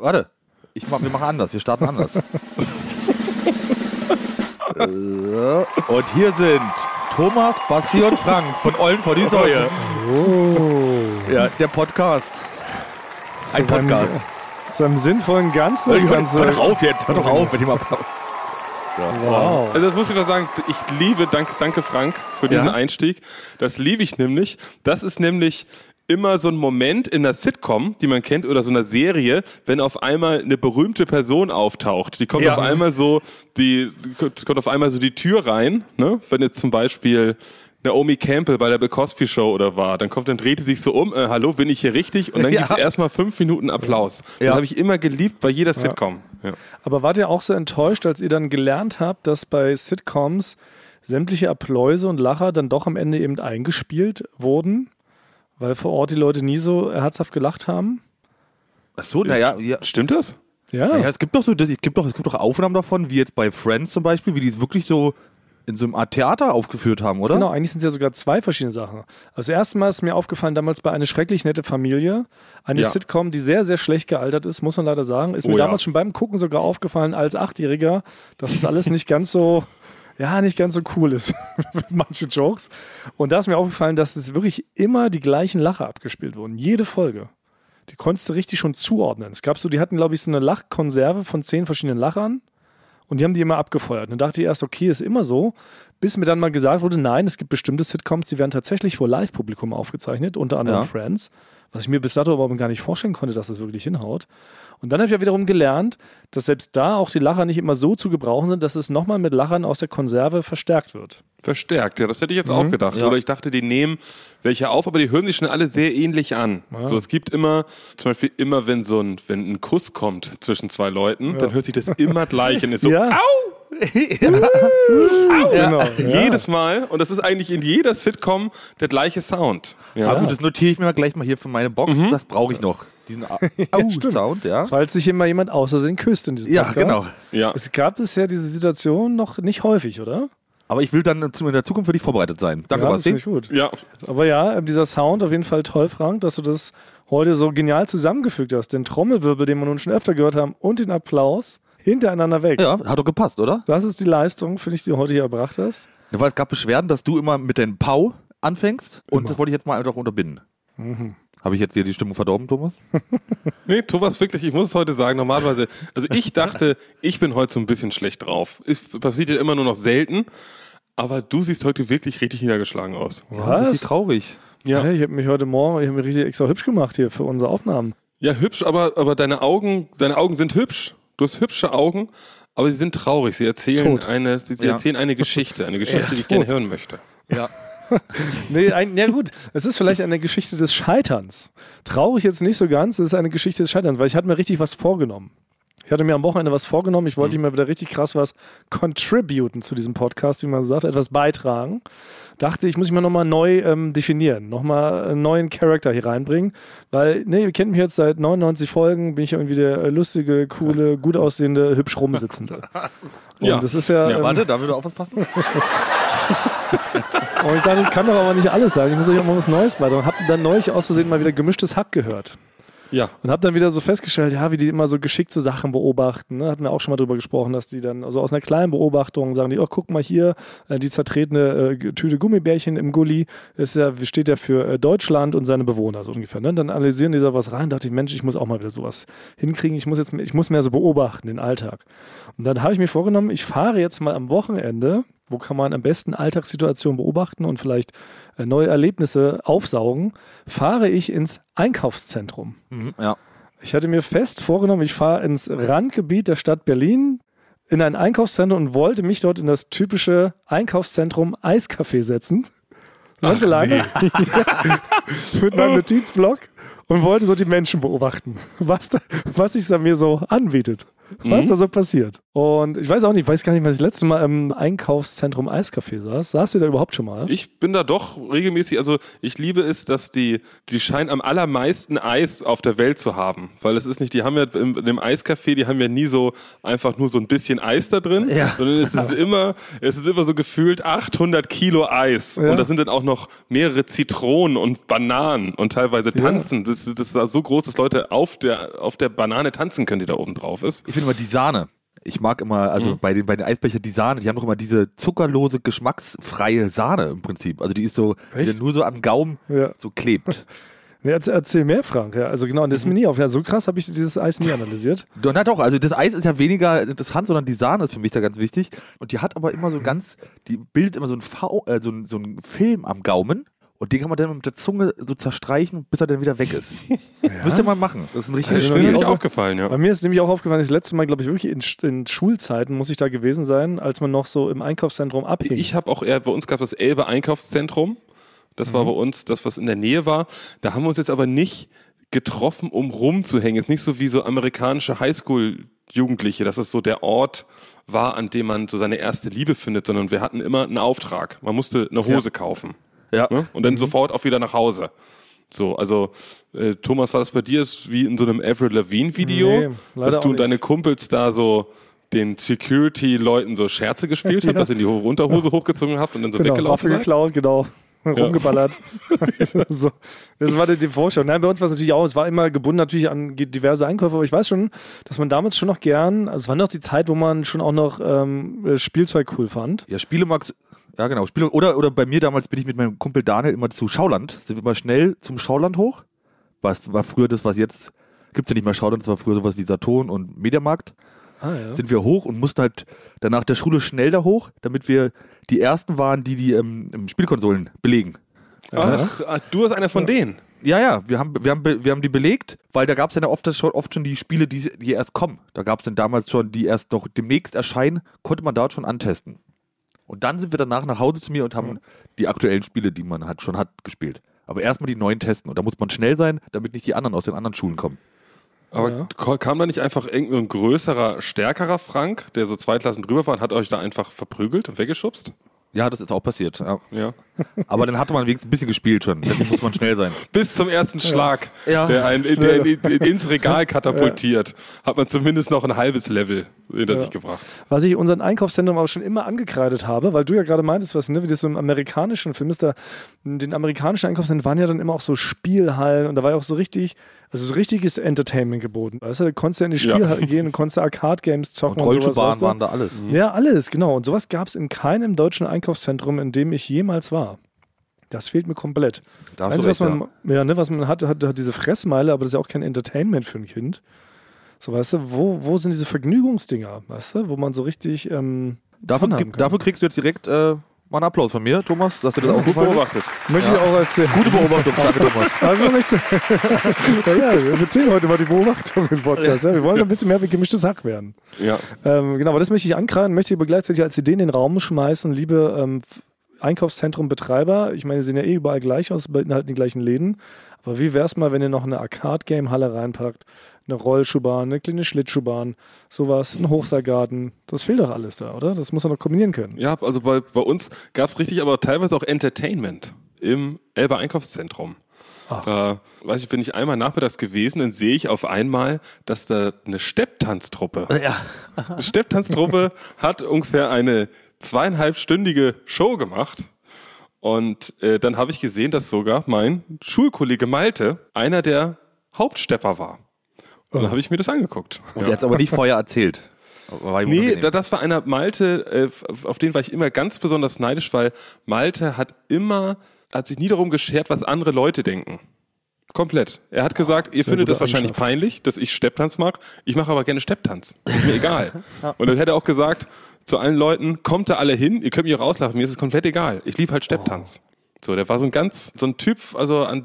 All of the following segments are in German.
warte. Ich mach, wir machen anders. Wir starten anders. Und hier sind Thomas, Basti und Frank von Ollen vor die Säue. Oh. Ja, der Podcast. Ein Podcast. Zu einem sinnvollen Ganzen. Das Hör Ganze. doch auf jetzt. Hör doch auf mit dem Applaus. Wow. Also das muss ich noch sagen, ich liebe, danke, danke Frank für diesen Ja? Einstieg. Das liebe ich nämlich. Das ist nämlich immer so ein Moment in einer Sitcom, die man kennt, oder so einer Serie, wenn auf einmal eine berühmte Person auftaucht. Die kommt Ja. auf einmal so, die kommt auf einmal so die Tür rein, ne? Wenn jetzt zum Beispiel Naomi Campbell bei der Bill Cosby Show oder war, dann kommt, dann dreht sie sich so um, äh, hallo, bin ich hier richtig? Und dann Ja. gibt es erstmal fünf Minuten Applaus. Das Ja. habe ich immer geliebt bei jeder Sitcom. Ja. Aber wart ihr auch so enttäuscht, als ihr dann gelernt habt, dass bei Sitcoms sämtliche Appläuse und Lacher dann doch am Ende eben eingespielt wurden? Weil vor Ort die Leute nie so herzhaft gelacht haben? Ach so, naja, ja. Stimmt das? Ja. Naja, es gibt doch so, das, es gibt doch, es gibt doch Aufnahmen davon, wie jetzt bei Friends zum Beispiel, wie die es wirklich so in so einem Art Theater aufgeführt haben, oder? Genau, eigentlich sind es ja sogar zwei verschiedene Sachen. Also erstmal ist mir aufgefallen, damals bei Eine schrecklich nette Familie, eine Ja. Sitcom, die sehr, sehr schlecht gealtert ist, muss man leider sagen. Ist mir Oh ja. damals schon beim Gucken sogar aufgefallen als Achtjähriger, dass es alles nicht ganz so, ja, nicht ganz so cool ist. Manche Jokes. Und da ist mir aufgefallen, dass es wirklich immer die gleichen Lacher abgespielt wurden. Jede Folge. Die konntest du richtig schon zuordnen. Es gab so, die hatten, glaube ich, so eine Lachkonserve von zehn verschiedenen Lachern. Und die haben die immer abgefeuert. Und dann dachte ich erst, okay, ist immer so. Bis mir dann mal gesagt wurde, nein, es gibt bestimmte Sitcoms, die werden tatsächlich vor Live-Publikum aufgezeichnet, unter anderem Ja. Friends. Was ich mir bis dato überhaupt gar nicht vorstellen konnte, dass das wirklich hinhaut. Und dann habe ich ja wiederum gelernt, dass selbst da auch die Lacher nicht immer so zu gebrauchen sind, dass es nochmal mit Lachern aus der Konserve verstärkt wird. Verstärkt, ja, das hätte ich jetzt auch gedacht. Ja. Oder ich dachte, die nehmen welche auf, aber die hören sich schon alle sehr ähnlich an. So, es gibt immer, zum Beispiel immer, wenn so ein, wenn ein Kuss kommt zwischen zwei Leuten, dann hört sich das immer gleich an. Ist so, Ja. au! Genau. Ja. Jedes Mal. Und das ist eigentlich in jeder Sitcom der gleiche Sound. Ja. Ah, gut, das notiere ich mir mal gleich mal hier für meine Box. Das brauche ich noch. Diesen Au-Sound, ja. Falls sich immer jemand außersehen küsst in diesem Ja, Podcast. genau. Ja. Es gab bisher diese Situation noch nicht häufig, oder? Aber ich will dann in der Zukunft für dich vorbereitet sein. Danke, ja, das Basti. ich gut. ja. Aber ja, ähm, dieser Sound auf jeden Fall toll, Frank, dass du das heute so genial zusammengefügt hast. Den Trommelwirbel, den wir nun schon öfter gehört haben, und den Applaus hintereinander weg. Ja, hat doch gepasst, oder? Das ist die Leistung, finde ich, die du heute hier erbracht hast. Ja, Weil es gab Beschwerden, dass du immer mit den Pau anfängst. Und Immer. das wollte ich jetzt mal einfach unterbinden. Habe ich jetzt dir die Stimmung verdorben, Thomas? Nee, Thomas, wirklich, ich muss es heute sagen, normalerweise, also ich dachte, ich bin heute so ein bisschen schlecht drauf. Es passiert ja immer nur noch selten, aber du siehst heute wirklich richtig niedergeschlagen aus. Richtig traurig. Ja. ich habe mich heute Morgen, ich habe mich richtig extra hübsch gemacht hier für unsere Aufnahmen. Ja, hübsch, aber, aber deine Augen, deine Augen sind hübsch. Du hast hübsche Augen, aber sie sind traurig. Sie erzählen Tot. eine, sie, sie Ja. erzählen eine Geschichte, eine Geschichte, Ja, die ich tot. gerne hören möchte. Ja. Nee, ein, ja gut, es ist vielleicht eine Geschichte des Scheiterns. Traurig jetzt nicht so ganz, es ist eine Geschichte des Scheiterns, weil ich hatte mir richtig was vorgenommen. Ich hatte mir am Wochenende was vorgenommen, ich wollte mir wieder richtig krass was contributen zu diesem Podcast, wie man so sagt, etwas beitragen. Dachte, ich muss mich mal nochmal neu ähm, definieren, nochmal einen neuen Charakter hier reinbringen, weil, ne, ihr kennt mich jetzt seit 99 Folgen, bin ich irgendwie der äh, lustige, coole, gut aussehende, hübsch rumsitzende. Und Ja. das ist ja, ja ähm, warte, da würde auch was passen. Und ich dachte, ich kann doch aber nicht alles sagen. Ich muss euch auch mal was Neues beitragen. Und hab dann neulich aus Versehen mal wieder gemischtes Hack gehört. Ja. Und habe dann wieder so festgestellt, ja, wie die immer so geschickt so Sachen beobachten. Ne? Hatten wir auch schon mal drüber gesprochen, dass die dann also aus einer kleinen Beobachtung sagen die, oh, guck mal hier, äh, die zertretene äh, Tüte Gummibärchen im Gully, ist ja, steht ja für äh, Deutschland und seine Bewohner, so ungefähr. Ne? Dann analysieren die da was rein, dachte ich, Mensch, ich muss auch mal wieder sowas hinkriegen. Ich muss jetzt, ich muss mehr so beobachten, den Alltag. Und dann habe ich mir vorgenommen, ich fahre jetzt mal am Wochenende, wo kann man am besten Alltagssituationen beobachten und vielleicht neue Erlebnisse aufsaugen, fahre ich ins Einkaufszentrum. Mhm, ja. Ich hatte mir fest vorgenommen, ich fahre ins Randgebiet der Stadt Berlin in ein Einkaufszentrum und wollte mich dort in das typische Einkaufszentrum Eiscafé setzen. Ganz alleine. Mit meinem Notizblock und wollte so die Menschen beobachten, was, da, was sich da mir so anbietet. Was da so passiert. Und ich weiß auch nicht, ich weiß gar nicht, was ich das letzte Mal im Einkaufszentrum Eiscafé saß. Saß ihr da überhaupt schon mal? Ich bin da doch regelmäßig, also ich liebe es, dass die, die scheinen am allermeisten Eis auf der Welt zu haben. Weil es ist nicht, die haben ja im, in dem Eiscafé, die haben ja nie so einfach nur so ein bisschen Eis da drin, Ja. sondern es ist immer, es ist immer so gefühlt 800 Kilo Eis. Ja. Und da sind dann auch noch mehrere Zitronen und Bananen und teilweise tanzen. Das, das ist so groß, dass Leute auf der, auf der Banane tanzen können, die da oben drauf ist. Ich finde immer die Sahne. Ich mag immer, also Mhm. bei den, bei den Eisbechern die Sahne, die haben doch immer diese zuckerlose, geschmacksfreie Sahne im Prinzip. Also die ist so, die nur so am Gaumen Ja. so klebt. Nee, erzähl, mehr, Frank. Ja, also genau, und das ist mir nie auf. Ja, so krass habe ich dieses Eis nie analysiert. Na doch, also das Eis ist ja weniger interessant, sondern die Sahne ist für mich da ganz wichtig. Und die hat aber immer so ganz, die bildet immer so ein, v, äh, so, ein, so ein Film am Gaumen. Und den kann man dann mit der Zunge so zerstreichen, bis er dann wieder weg ist. Müsst ihr mal machen. Das ist ein Das richtiges ist Also mir nie nicht auch- aufgefallen, ja. Bei mir ist nämlich auch aufgefallen, das letzte Mal, glaube ich, wirklich in, in Schulzeiten muss ich da gewesen sein, als man noch so im Einkaufszentrum abhing. Ich habe auch eher, bei uns gab es das Elbe Einkaufszentrum. Das war bei uns das, was in der Nähe war. Da haben wir uns jetzt aber nicht getroffen, um rumzuhängen. Jetzt nicht so wie so amerikanische Highschool-Jugendliche, dass es so der Ort war, an dem man so seine erste Liebe findet, sondern wir hatten immer einen Auftrag. Man musste eine Hose kaufen. Ja. Ne? Und dann sofort auch wieder nach Hause. So, also äh, Thomas, war das bei dir ist wie in so einem Avril Lavigne Video, Nee, dass du und deine. Kumpels da so den Security-Leuten so Scherze gespielt habt, Ja. dass ihr die Ho- Unterhose hochgezogen habt und dann so genau, weggelaufen Waffe geklaut, genau. Rumgeballert. so. Das war die, Vorstellung. Nein, bei uns war es natürlich auch, es war immer gebunden natürlich an diverse Einkäufe, aber ich weiß schon, dass man damals schon noch gern, also es war noch die Zeit, wo man schon auch noch ähm, äh, Spielzeug cool fand. Ja, Spielemax, ja genau. Spiele, oder, oder bei mir damals bin ich mit meinem Kumpel Daniel immer zu Schauland. Sind wir mal schnell zum Schauland hoch. Was war früher das, was jetzt, gibt es ja nicht mehr Schauland, das war früher sowas wie Saturn und Mediamarkt. Ah, ja. Sind wir hoch und mussten halt dann nach der Schule schnell da hoch, damit wir die ersten waren, die die ähm, im Spielkonsolen belegen. Ach, ah, du bist einer von denen. Ja, ja, wir haben, wir haben, be- wir haben die belegt, weil da gab es ja oft, schon, oft schon die Spiele, die, die erst kommen. Da gab es dann damals schon, die erst noch demnächst erscheinen, konnte man dort schon antesten. Und dann sind wir danach nach Hause zu mir und haben die aktuellen Spiele, die man halt schon hat, gespielt. Aber erstmal die neuen testen. Und da muss man schnell sein, damit nicht die anderen aus den anderen Schulen kommen. Aber Ja. kam da nicht einfach irgendein größerer, stärkerer Frank, der so zwei Klassen drüber war und hat euch da einfach verprügelt und weggeschubst? Ja, das ist auch passiert. Ja. Ja. Aber dann hatte man wenigstens ein bisschen gespielt schon. Deswegen muss man schnell sein. Bis zum ersten Schlag, Ja. der einen der in, in, ins Regal katapultiert, hat man zumindest noch ein halbes Level hinter sich gebracht. Was ich unseren Einkaufszentrum aber schon immer angekreidet habe, weil du ja gerade meintest, was, ne, wie das so im amerikanischen Film ist, da, in den amerikanischen Einkaufszentren waren ja dann immer auch so Spielhallen und da war ja auch so richtig, also so richtiges Entertainment geboten. Weißt du, da konntest du in die Ja. Spielhalle gehen und konntest Arcade-Games zocken Und und, sowas. Rollschuhbahnen weißt du? waren da alles. Ja, alles, genau. Und sowas gab es in keinem deutschen Einkaufszentrum, in dem ich jemals war. Das fehlt mir komplett. Da Das Einzige, recht, was man, ja. ne, was man hat, hat, hat diese Fressmeile, aber das ist ja auch kein Entertainment für ein Kind. So, weißt du, wo, wo sind diese Vergnügungsdinger, weißt du, wo man so richtig ähm, Dafür, dafür kriegst du jetzt direkt äh, mal einen Applaus von mir, Thomas, dass du das auch Gut beobachtet. Möchte ich auch als äh, Gute Beobachtung, danke Thomas. Also nicht zu. ja, ja, wir erzählen heute mal die Beobachtung im Podcast. Ja. Wir wollen ein bisschen mehr wie gemischtes Hack werden. Ja. Ähm, genau, aber das möchte ich ankreiden, möchte ich aber gleichzeitig als Idee in den Raum schmeißen, liebe ähm, Einkaufszentrum-Betreiber. Ich meine, die sehen ja eh überall gleich aus, beinhalten die gleichen Läden. Aber wie wär's mal, wenn ihr noch eine Arcade-Game-Halle reinpackt, eine Rollschuhbahn, eine kleine Schlittschuhbahn, sowas, ein Hochseilgarten. Das fehlt doch alles da, oder? Das muss man doch kombinieren können. Ja, also bei, bei uns gab es richtig, aber teilweise auch Entertainment im Elber Einkaufszentrum. Da weiß ich, bin ich einmal nachmittags gewesen, dann sehe ich auf einmal, dass da eine Stepptanztruppe, Ja. eine Stepptanztruppe hat ungefähr eine zweieinhalbstündige Show gemacht. Und äh, dann habe ich gesehen, dass sogar mein Schulkollege Malte einer der Hauptstepper war. Und dann habe ich mir das angeguckt. Und der hat es aber nicht vorher erzählt. Nee, das war einer Malte, äh, auf den war ich immer ganz besonders neidisch, weil Malte hat immer, hat sich nie darum geschert, was andere Leute denken. Komplett. Er hat gesagt, ihr sehr findet das wahrscheinlich peinlich, dass ich Stepptanz mag. Ich mache aber gerne Stepptanz. Ist mir egal. Und dann hätte er auch gesagt zu allen Leuten, kommt da alle hin, ihr könnt mich auch rauslachen, mir ist es komplett egal. Ich liebe halt Stepptanz. So, der war so ein ganz, so ein Typ, also an,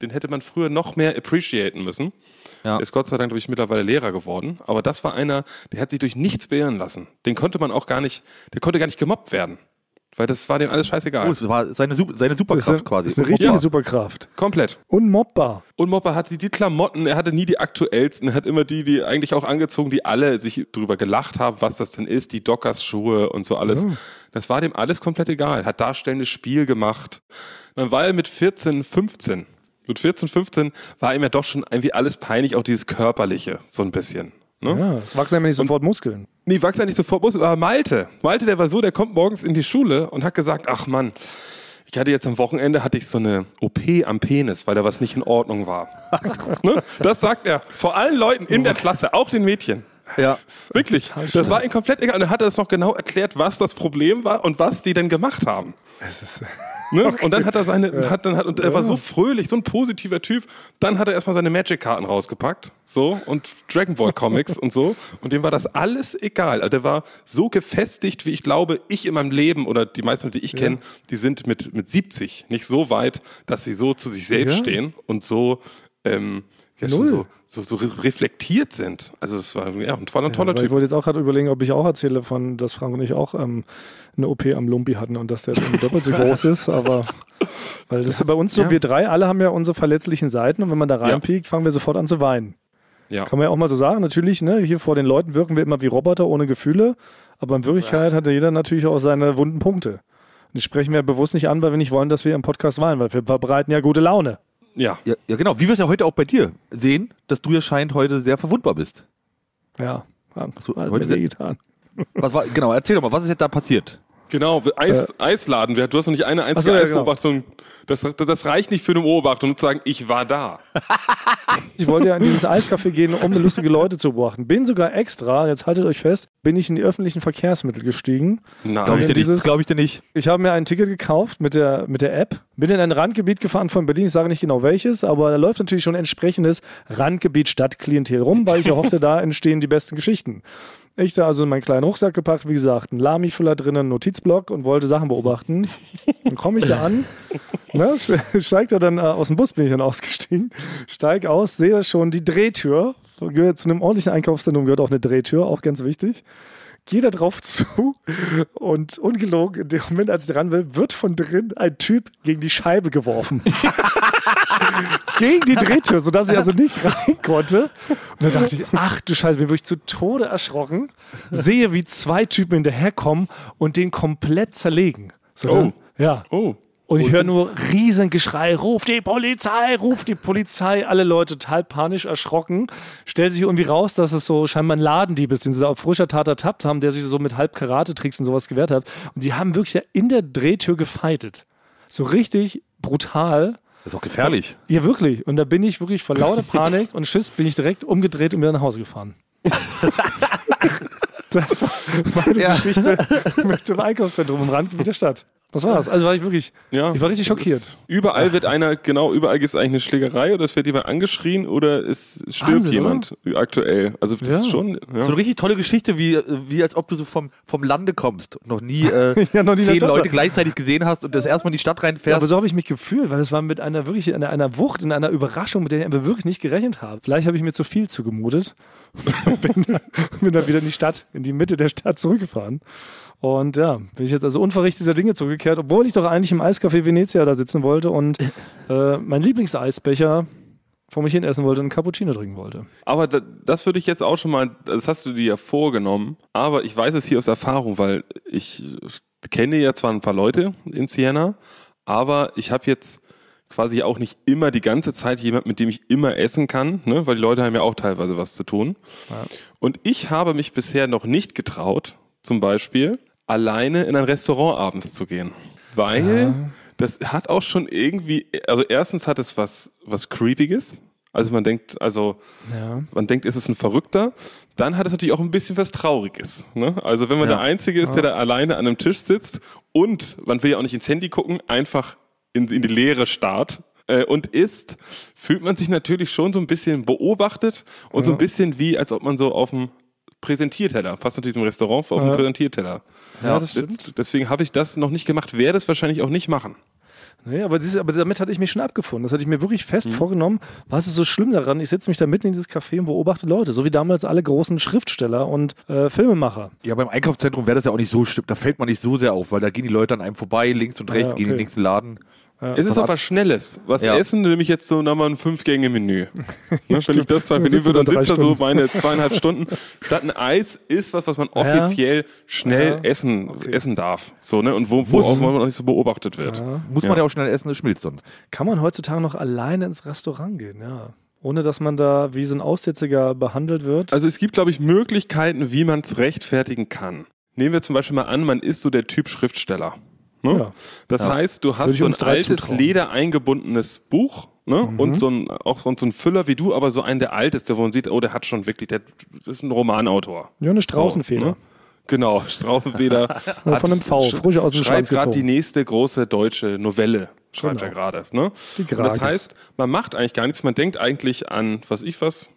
den hätte man früher noch mehr appreciaten müssen. Ja. Ist Gott sei Dank, glaube ich, mittlerweile Lehrer geworden. Aber das war einer, der hat sich durch nichts beirren lassen. Den konnte man auch gar nicht, der konnte gar nicht gemobbt werden. Weil das war dem alles scheißegal. Oh, das war seine, seine Das ist, Superkraft quasi. das ist eine richtige Ja. Superkraft. Komplett. Unmobbar. Und Mopper hatte die Klamotten, er hatte nie die aktuellsten, er hat immer die, die eigentlich auch angezogen, die alle sich drüber gelacht haben, was das denn ist, die Dockers-Schuhe und so alles. Das war dem alles komplett egal. Hat darstellendes Spiel gemacht. Dann war er mit 14, 15. Mit 14, 15 war ihm ja doch schon irgendwie alles peinlich, auch dieses Körperliche, so ein bisschen. Ne? Ja, es wachsen ja nicht sofort Muskeln. Nee, wachs ja nicht sofort Bus, aber Malte. Malte, der war so, der kommt morgens in die Schule und hat gesagt, ach Mann, ich hatte jetzt am Wochenende hatte ich so eine OP am Penis, weil da was nicht in Ordnung war. ne? Das sagt er vor allen Leuten in der Klasse, auch den Mädchen. Ja. Wirklich. total Das war ihm komplett egal. Und er hat es noch genau erklärt, was das Problem war und was die denn gemacht haben. Ne? Und dann hat er seine, hat dann hat, und er war so fröhlich, so ein positiver Typ. Dann hat er erstmal seine Magic-Karten rausgepackt, so, und Dragon Ball Comics und so. Und dem war das alles egal. Also der war so gefestigt, wie ich glaube, ich in meinem Leben oder die meisten, die ich kenne, die sind mit, mit 70 nicht so weit, dass sie so zu sich selbst Ja. stehen und so, ähm, ja, Null. so, so, so re- reflektiert sind. Also es war ja, ein toller, toller Weil ich Typ. wollte jetzt auch gerade überlegen, ob ich auch erzähle von, dass Frank und ich auch ähm, eine OP am Lumpi hatten und dass der jetzt irgendwie doppelt so groß ist, aber weil das ist ja bei uns so, Ja. wir drei alle haben ja unsere verletzlichen Seiten und wenn man da reinpiekt, fangen wir sofort an zu weinen. Ja. Kann man ja auch mal so sagen, natürlich, ne, hier vor den Leuten wirken wir immer wie Roboter ohne Gefühle, aber in Wirklichkeit hat ja jeder natürlich auch seine wunden Punkte. Und die sprechen wir bewusst nicht an, weil wir nicht wollen, dass wir im Podcast weinen, weil wir verbreiten ja gute Laune. Ja. Ja, ja, genau. Wie wir es ja heute auch bei dir sehen, dass du ja scheint heute sehr verwundbar bist. Ja, so, hat heute sind- getan. Was war, genau, erzähl doch mal, was ist jetzt da passiert? Genau, Eis, Eisladen. Du hast noch nicht eine einzige so, ja, genau. Eisbeobachtung. Das, das reicht nicht für eine Beobachtung, nur zu sagen, ich war da. Ich wollte ja in dieses Eiscafé gehen, um lustige Leute zu beobachten. Bin sogar extra, jetzt haltet euch fest, bin ich in die öffentlichen Verkehrsmittel gestiegen. Nein. Glaube ich, dir nicht, dieses- glaub ich dir nicht. Ich habe mir ein Ticket gekauft mit der, mit der App, bin in ein Randgebiet gefahren von Berlin, ich sage nicht genau welches, aber da läuft natürlich schon entsprechendes Randgebiet Stadtklientel rum, weil ich ja hoffte, da entstehen die besten Geschichten. Ich da also in meinen kleinen Rucksack gepackt, wie gesagt, ein Lami-Füller drinnen, einen Notizblock und wollte Sachen beobachten. Dann komme ich da an, ne, steigt da dann äh, aus dem Bus, bin ich dann ausgestiegen, steig aus, sehe da schon die Drehtür. Gehört zu einem ordentlichen Einkaufszentrum gehört auch eine Drehtür, auch ganz wichtig gehe da drauf zu und ungelogen, in dem Moment, als ich dran will, wird von drin ein Typ gegen die Scheibe geworfen. gegen die Drehtür, sodass ich also nicht rein konnte. Und dann dachte ich, ach du Scheiße, bin wirklich zu Tode erschrocken. Sehe, wie zwei Typen hinterherkommen und den komplett zerlegen. So, Oh. dann- Ja. Oh. Und ich höre nur riesen Geschrei, ruf die Polizei, ruf die Polizei. Alle Leute total panisch erschrocken. Stellt sich irgendwie raus, dass es so scheinbar ein Ladendieb ist, den sie da auf frischer Tat ertappt haben, der sich so mit halb Karate-Tricks und sowas gewehrt hat. Und die haben wirklich ja in der Drehtür gefeitet. So richtig brutal. Das ist auch gefährlich. Ja, wirklich. Und da bin ich wirklich vor lauter Panik und Schiss bin ich direkt umgedreht und wieder nach Hause gefahren. das war meine Ja. Geschichte mit dem Einkaufszentrum im Randgebiet der Stadt. Das war's. Also war ich wirklich, Ja, ich war richtig schockiert. Ist, überall wird einer, genau, überall gibt es eigentlich eine Schlägerei oder es wird jemand angeschrien oder es stirbt Wahnsinn, jemand aktuell. Also das Ja. ist schon. Ja. So eine richtig tolle Geschichte, wie, wie als ob du so vom, vom Lande kommst und noch nie, äh, Ja, noch nie zehn Leute gleichzeitig gesehen hast und das erstmal in die Stadt Ja, reinfährst. aber so habe ich mich gefühlt, weil es war mit einer wirklich einer, einer Wucht, in einer Überraschung, mit der ich einfach wirklich nicht gerechnet habe. Vielleicht habe ich mir zu viel zugemutet. bin, bin dann wieder in die Stadt, in die Mitte der Stadt zurückgefahren. Und ja, bin ich jetzt also unverrichteter Dinge zurückgekehrt, obwohl ich doch eigentlich im Eiscafé Venezia da sitzen wollte und äh, mein Lieblingseisbecher vor mich hin essen wollte und einen Cappuccino trinken wollte. Aber da, das würde ich jetzt auch schon mal, das hast du dir ja vorgenommen, aber ich weiß es hier aus Erfahrung, weil ich kenne ja zwar ein paar Leute in Siena, aber ich habe jetzt quasi auch nicht immer die ganze Zeit jemand, mit dem ich immer essen kann, ne? weil die Leute haben ja auch teilweise was zu tun. Und ich habe mich bisher noch nicht getraut, zum Beispiel alleine in ein Restaurant abends zu gehen, weil das hat auch schon irgendwie, also erstens hat es was, was Creepiges. Also man denkt, also Ja. man denkt, ist es ein Verrückter, dann hat es natürlich auch ein bisschen was Trauriges. Ne? Also wenn man Ja. der Einzige ist, der da alleine an einem Tisch sitzt und man will ja auch nicht ins Handy gucken, einfach in, in die Leere starrt äh, und isst, fühlt man sich natürlich schon so ein bisschen beobachtet und so ein bisschen wie, als ob man so auf dem Präsentierteller, passt natürlich zum Restaurant, auf dem Ja. Präsentierteller. Ja, das stimmt. Deswegen habe ich das noch nicht gemacht, werde es wahrscheinlich auch nicht machen. Nee, aber, du, aber damit hatte ich mich schon abgefunden. Das hatte ich mir wirklich Mhm. fest vorgenommen. Was ist so schlimm daran? Ich setze mich da mitten in dieses Café und beobachte Leute, so wie damals alle großen Schriftsteller und äh, Filmemacher. Ja, beim Einkaufszentrum wäre das ja auch nicht so schlimm. Da fällt man nicht so sehr auf, weil da gehen die Leute an einem vorbei, links und rechts, ja, gehen in den okay. nächsten Laden. Es ist auch was Schnelles. Was Ja. essen, nämlich jetzt so nochmal ein Fünf-Gänge-Menü. ne, wenn ich das sitzt du würde, da dann sitzt da so meine zweieinhalb Stunden. Statt ein Eis ist was, was man Ja. offiziell schnell Ja. essen, essen darf. So, ne? Und wo, wo auch man noch nicht so beobachtet wird. Muss man ja auch schnell essen, es schmilzt sonst. Kann man heutzutage noch alleine ins Restaurant gehen, ja. Ohne dass man da wie so ein Aussätziger behandelt wird. Also es gibt, glaube ich, Möglichkeiten, wie man es rechtfertigen kann. Nehmen wir zum Beispiel mal an, man ist so der Typ Schriftsteller. Ne? Ja. Das heißt, du hast so ein altes, zutrauen. leder eingebundenes Buch ne? und so ein, auch so ein Füller wie du, aber so einen, der alt ist, der wo man sieht, oh, der hat schon wirklich, der das ist ein Romanautor. Ja, eine Straußenfeder. So, ne? Genau, Straußenfeder. Von einem V, sch- frisch aus dem Schreibt gerade die nächste große deutsche Novelle, schreibt Genau. er gerade. Ne? Die Und das heißt, man macht eigentlich gar nichts, man denkt eigentlich an, was ich was,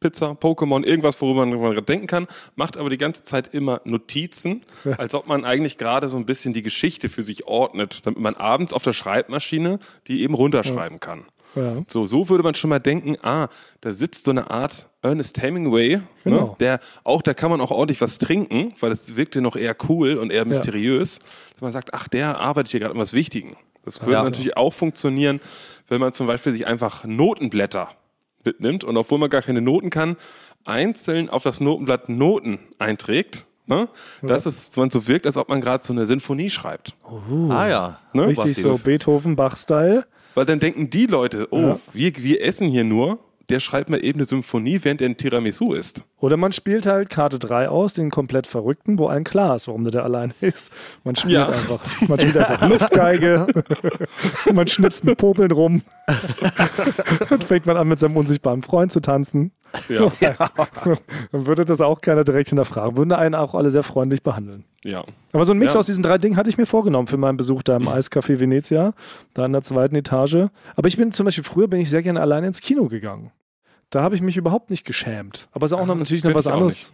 Pizza, Pokémon, irgendwas, worüber man gerade denken kann, macht aber die ganze Zeit immer Notizen, als ob man eigentlich gerade so ein bisschen die Geschichte für sich ordnet, damit man abends auf der Schreibmaschine die eben runterschreiben kann. Ja. So, so würde man schon mal denken, ah, da sitzt so eine Art Ernest Hemingway, Genau. ne, der auch, da kann man auch ordentlich was trinken, weil das wirkte noch eher cool und eher mysteriös. Dass man sagt, ach, der arbeitet hier gerade an was Wichtigen. Das würde Ja. natürlich auch funktionieren, wenn man zum Beispiel sich einfach Notenblätter mitnimmt und obwohl man gar keine Noten kann, einzeln auf das Notenblatt Noten einträgt. Ne? Dass es man so wirkt, als ob man gerade so eine Sinfonie schreibt. Ah ja. Ne? Richtig so das- Beethoven-Bach-Style. Weil dann denken die Leute, oh, Ja. wir, wir essen hier nur, der schreibt mal eben eine Symphonie, während er ein Tiramisu isst. Oder man spielt halt Karte 3 aus, den komplett Verrückten, wo allen klar ist, warum der da alleine ist. Man spielt Ja. einfach, man spielt einfach Luftgeige, man schnipst mit Popeln rum. Dann fängt man an, mit seinem unsichtbaren Freund zu tanzen. Ja. Dann würde das auch keiner direkt hinterfragen. Würden einen auch alle sehr freundlich behandeln. ja. Aber so ein Mix Ja. aus diesen drei Dingen hatte ich mir vorgenommen für meinen Besuch da im Eiscafé Venezia, da in der zweiten Etage. Aber ich bin zum Beispiel, früher bin ich sehr gerne alleine ins Kino gegangen. Da habe ich mich überhaupt nicht geschämt. Aber es ist auch noch das natürlich noch was anderes.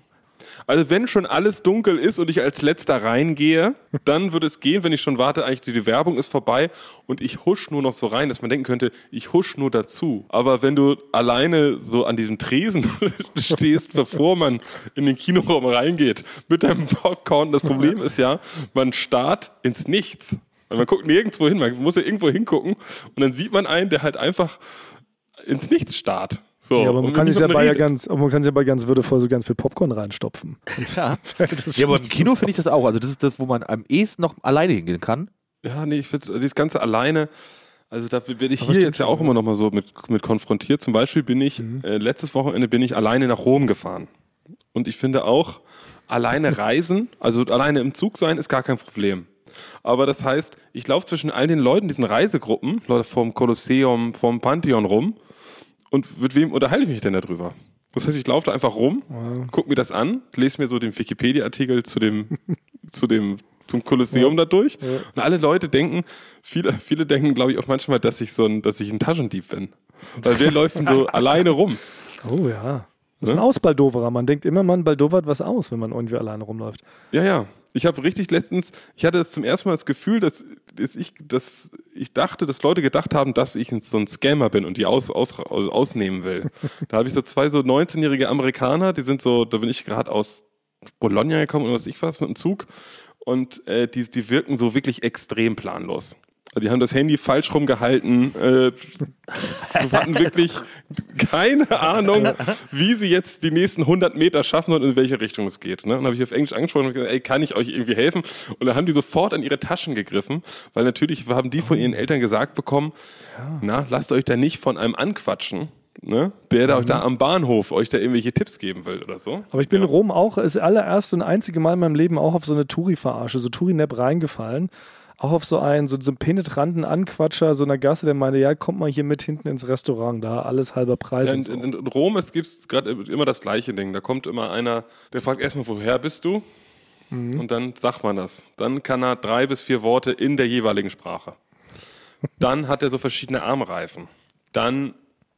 Also wenn schon alles dunkel ist und ich als letzter reingehe, dann würde es gehen, wenn ich schon warte, eigentlich die, Werbung ist vorbei und ich husch nur noch so rein, dass man denken könnte, ich husch nur dazu. Aber wenn du alleine so an diesem Tresen stehst, bevor man in den Kinoraum reingeht, mit deinem Popcorn, das Problem ist ja, man starrt ins Nichts. Weil Man guckt nirgendwo hin, man muss ja irgendwo hingucken und dann sieht man einen, der halt einfach ins Nichts starrt. So, Ja, aber man kann sich dabei ja niemandem redet. ganz, aber man kann sich dabei ganz würdevoll so ganz viel Popcorn reinstopfen. Ja. Das ja, aber im Kino finde ich das auch. Also das ist das, wo man am ehesten noch alleine hingehen kann. Ja, nee, ich finde dieses Ganze alleine, also da bin ich Aber hier jetzt ja auch immer noch mal so mit, mit konfrontiert. Zum Beispiel bin ich, äh, letztes Wochenende bin ich alleine nach Rom gefahren. Und ich finde auch, alleine reisen, also alleine im Zug sein, ist gar kein Problem. Aber das heißt, ich laufe zwischen all den Leuten, diesen Reisegruppen, Leute vom Kolosseum, vom Pantheon rum, und mit wem unterhalte ich mich denn darüber? Das heißt, ich laufe da einfach rum, gucke mir das an, lese mir so den Wikipedia-Artikel zu dem, zu dem, zum Kolosseum da durch. Und alle Leute denken, viele, viele denken, glaube ich, auch manchmal, dass ich so ein, dass ich ein Taschendieb bin. Weil wir laufen so alleine rum. Oh ja. Das ist Ne? ein Ausbaldoverer. Man denkt immer, man baldovert was aus, wenn man irgendwie alleine rumläuft. Ja, ja. Ich habe richtig letztens, ich hatte das zum ersten Mal das Gefühl, dass, dass ich, dass ich dachte, dass Leute gedacht haben, dass ich so ein Scammer bin und die aus, aus, aus, ausnehmen will. Da habe ich so zwei so 19-jährige Amerikaner, die sind so, da bin ich gerade aus Bologna gekommen oder was ich was mit dem Zug und äh, die, die wirken so wirklich extrem planlos. Die haben das Handy falsch rumgehalten, äh, hatten wirklich keine Ahnung, wie sie jetzt die nächsten 100 Meter schaffen und in welche Richtung es geht. Ne? Dann habe ich auf Englisch angesprochen und gesagt, ey, kann ich euch irgendwie helfen? Und dann haben die sofort an ihre Taschen gegriffen, weil natürlich haben die von ihren Eltern gesagt bekommen, na, lasst euch da nicht von einem anquatschen, ne? der da, da am Bahnhof euch da irgendwelche Tipps geben will oder so. Aber ich bin ja. in Rom auch, das allererste und einzige Mal in meinem Leben auch auf so eine Touri-Verarsche, so Touri-Nap reingefallen. Auch auf so einen, so, so einen penetranten Anquatscher, so einer Gasse, der meinte, ja, kommt mal hier mit hinten ins Restaurant, da alles halber Preis. Ja, in, so. in, in Rom gibt es gerade immer das gleiche Ding. Da kommt immer einer, der fragt erstmal, woher bist du? Mhm. Und dann sagt man das. Dann kann er drei bis vier Worte in der jeweiligen Sprache. Dann hat er so verschiedene Armreifen. Dann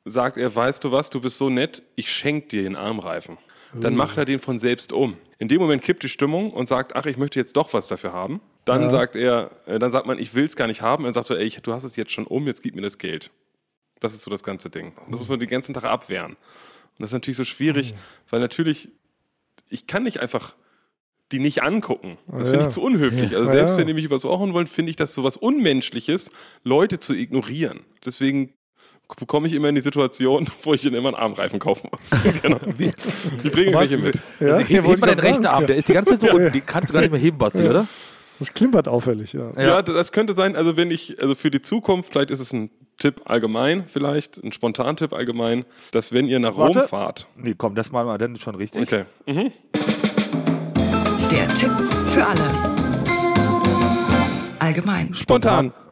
sagt er, weißt du was, du bist so nett, ich schenke dir den Armreifen. Dann macht er den von selbst um. In dem Moment kippt die Stimmung und sagt, ach, ich möchte jetzt doch was dafür haben. Dann Ja. sagt er, äh, dann sagt man, ich will es gar nicht haben. Dann sagt er, ey, ich, du hast es jetzt schon um, jetzt gib mir das Geld. Das ist so das ganze Ding. Das muss man den ganzen Tag abwehren. Und das ist natürlich so schwierig, Mhm. weil natürlich, ich kann nicht einfach die nicht angucken. Das Ja. finde ich zu unhöflich. Also Ja. selbst Ja. wenn die mich hauen wollen, finde ich das sowas Unmenschliches, Leute zu ignorieren. Deswegen komme ich immer in die Situation, wo ich ihnen immer einen Armreifen kaufen muss. genau. Ich bringe Was? welche mit. Ja, Also, heb, heb mal den rechten. Arm, der ist die ganze Zeit so Ja. unten, den kannst du gar nicht mehr heben, Basti, oder? Das klimpert auffällig, ja. Ja. das könnte sein. Also wenn ich, also für die Zukunft, vielleicht ist es ein Tipp allgemein, vielleicht ein Spontantipp allgemein, dass wenn ihr nach Rom Warte. fahrt, Nee, komm, das mal mal, dann ist schon richtig. okay, mhm. Der Tipp für alle. Allgemein. spontan.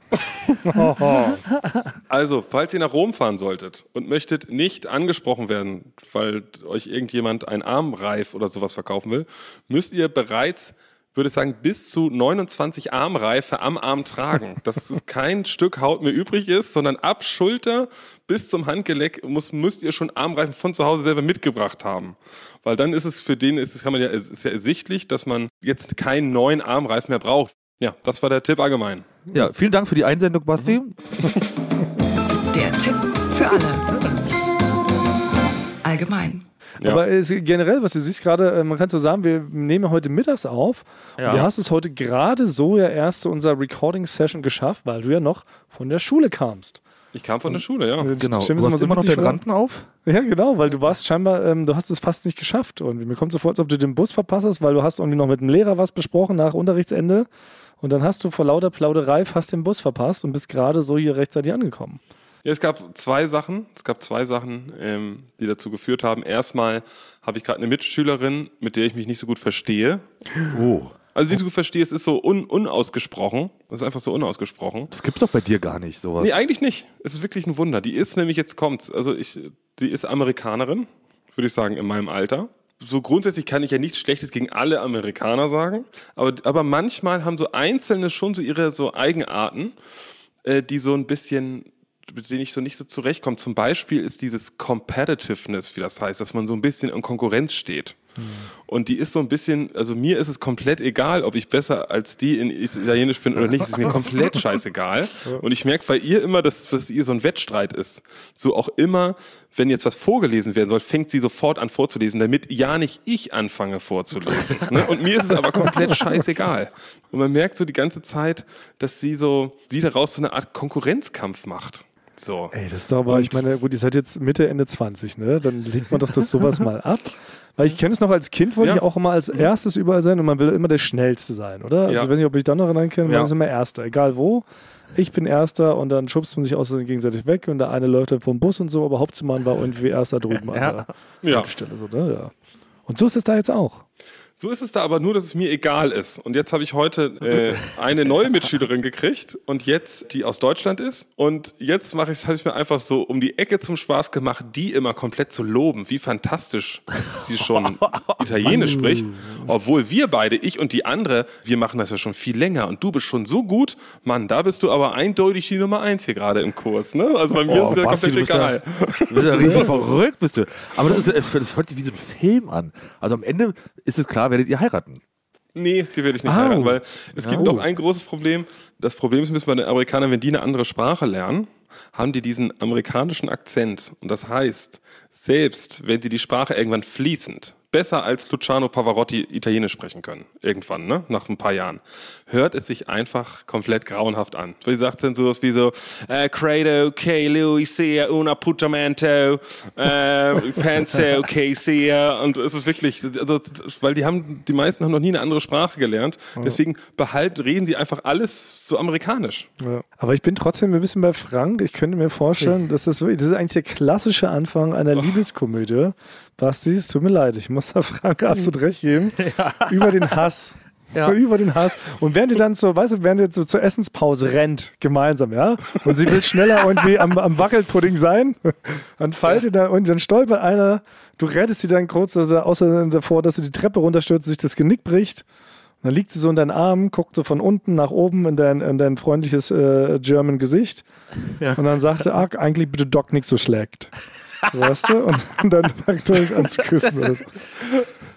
Also, falls ihr nach Rom fahren solltet und möchtet nicht angesprochen werden, weil euch irgendjemand einen Armreif oder sowas verkaufen will, müsst ihr bereits, würde ich sagen, bis zu 29 Armreife am Arm tragen. Dass es kein Stück Haut mehr übrig ist, sondern ab Schulter bis zum Handgelenk muss, müsst ihr schon Armreifen von zu Hause selber mitgebracht haben. Weil dann ist es für den, ist, es kann man ja, ist ja ersichtlich, dass man jetzt keinen neuen Armreifen mehr braucht. Ja, das war der Tipp allgemein. Ja, vielen Dank für die Einsendung, Basti. Der Tipp für alle. Allgemein. Ja. Aber es, generell, was du siehst gerade, äh, man kann so sagen, wir nehmen heute mittags auf. Ja. Und du hast es heute gerade so ja erst zu unserer Recording-Session geschafft, weil du ja noch von der Schule kamst. Ich kam von der Schule, ja. Genau. Du hast mal immer noch den vor. Ranzen auf? Ja, genau, weil du warst scheinbar, ähm, du hast es fast nicht geschafft. Und mir kommt so vor, als ob du den Bus verpasst hast, weil du hast irgendwie noch mit dem Lehrer was besprochen nach Unterrichtsende. Und dann hast du vor lauter Plauderei fast den Bus verpasst und bist gerade so hier rechtzeitig angekommen. Ja, es gab zwei Sachen. Es gab zwei Sachen, ähm, die dazu geführt haben. Erstmal habe ich gerade eine Mitschülerin, mit der ich mich nicht so gut verstehe. Oh. Also nicht so gut verstehe, es ist so un unausgesprochen. Das ist einfach so unausgesprochen. Das gibt's doch bei dir gar nicht, sowas. Nee, eigentlich nicht. Es ist wirklich ein Wunder. Die ist nämlich, jetzt kommt's, also ich, die ist Amerikanerin, würde ich sagen, in meinem Alter. So grundsätzlich kann ich ja nichts Schlechtes gegen alle Amerikaner sagen, aber, aber manchmal haben so Einzelne schon so ihre so Eigenarten, äh, die so ein bisschen, mit denen ich so nicht so zurechtkomme. Zum Beispiel ist dieses Competitiveness, wie das heißt, dass man so ein bisschen in Konkurrenz steht. Und die ist so ein bisschen, also mir ist es komplett egal, ob ich besser als die in Italienisch bin oder nicht. Das ist mir komplett scheißegal. Und ich merke bei ihr immer, dass, dass ihr so ein Wettstreit ist. So auch immer, wenn jetzt was vorgelesen werden soll, fängt sie sofort an vorzulesen, damit ja nicht ich anfange vorzulesen. ne? Und mir ist es aber komplett scheißegal. Und man merkt so die ganze Zeit, dass sie so, sie daraus so eine Art Konkurrenzkampf macht. So. Ey, das ist doch aber, ich meine, gut, ihr seid jetzt Mitte, Ende 20, ne? Dann legt man doch das sowas mal ab. Weil ich kenne es noch als Kind, wollte Ja. ich auch immer als erstes überall sein und man will immer der Schnellste sein, oder? Also Ja. ich weiß nicht, ob ich da noch erinnern kann, man Ja. ist immer Erster, egal wo. Ich bin Erster und dann schubst man sich aus gegenseitig weg und der eine läuft dann vom Bus und so, aber Hauptmann war irgendwie Erster drüben an der Ja. Haltestelle, so, ne? Ja. Und so ist es da jetzt auch. So ist es da aber nur, dass es mir egal ist. Und jetzt habe ich heute äh, eine neue Mitschülerin gekriegt und jetzt, die aus Deutschland ist. Und jetzt mache ich habe ich mir einfach so um die Ecke zum Spaß gemacht, die immer komplett zu loben, wie fantastisch sie schon Italienisch spricht. Obwohl wir beide, ich und die andere, wir machen das ja schon viel länger und du bist schon so gut. Mann, da bist du aber eindeutig die Nummer eins hier gerade im Kurs. Ne? Also bei mir ist es ja Oh, Basti, komplett du bist ja- egal. Du bist ja richtig verrückt, bist du. Aber das, ist, das hört sich wie so ein Film an. Also am Ende ist es klar, werdet ihr heiraten. Nee, die werde ich nicht Au. heiraten, weil es gibt Oh. noch ein großes Problem. Das Problem ist, müssen bei den Amerikanern, wenn die eine andere Sprache lernen, haben die diesen amerikanischen Akzent. Und das heißt, selbst wenn sie die Sprache irgendwann fließend, besser als Luciano Pavarotti Italienisch sprechen können, irgendwann, ne, nach ein paar Jahren, hört es sich einfach komplett grauenhaft an. Sie sagt dann sowas wie so, äh, Credo, che lui sia un appuntamento, äh, penso che sia, und es ist wirklich, also, weil die haben, die meisten haben noch nie eine andere Sprache gelernt, deswegen behalt, reden sie einfach alles so amerikanisch. Ja. Aber ich bin trotzdem ein bisschen bei Frank. Ich könnte mir vorstellen, dass das wirklich, das ist eigentlich der klassische Anfang einer Liebeskomödie. Basti, es tut mir leid, ich muss da Frank absolut recht geben. Über den Hass. Ja. Über den Hass. Und während ihr dann so, weißt du, während ihr so zur Essenspause rennt, gemeinsam, ja, und sie will schneller irgendwie am, am Wackelpudding sein, dann fallt ihr da und dann stolpert einer, du rettest sie dann kurz also außer davor, dass sie die Treppe runterstürzt, sich das Genick bricht. Und dann liegt sie so in deinen Armen, guckt so von unten nach oben in dein, in dein freundliches äh, German Gesicht. Und dann sagt sie, ah, eigentlich bitte Doc nicht so schlägt. Weißt du? Und, dann packt ihr euch an zu küssen. Oder so.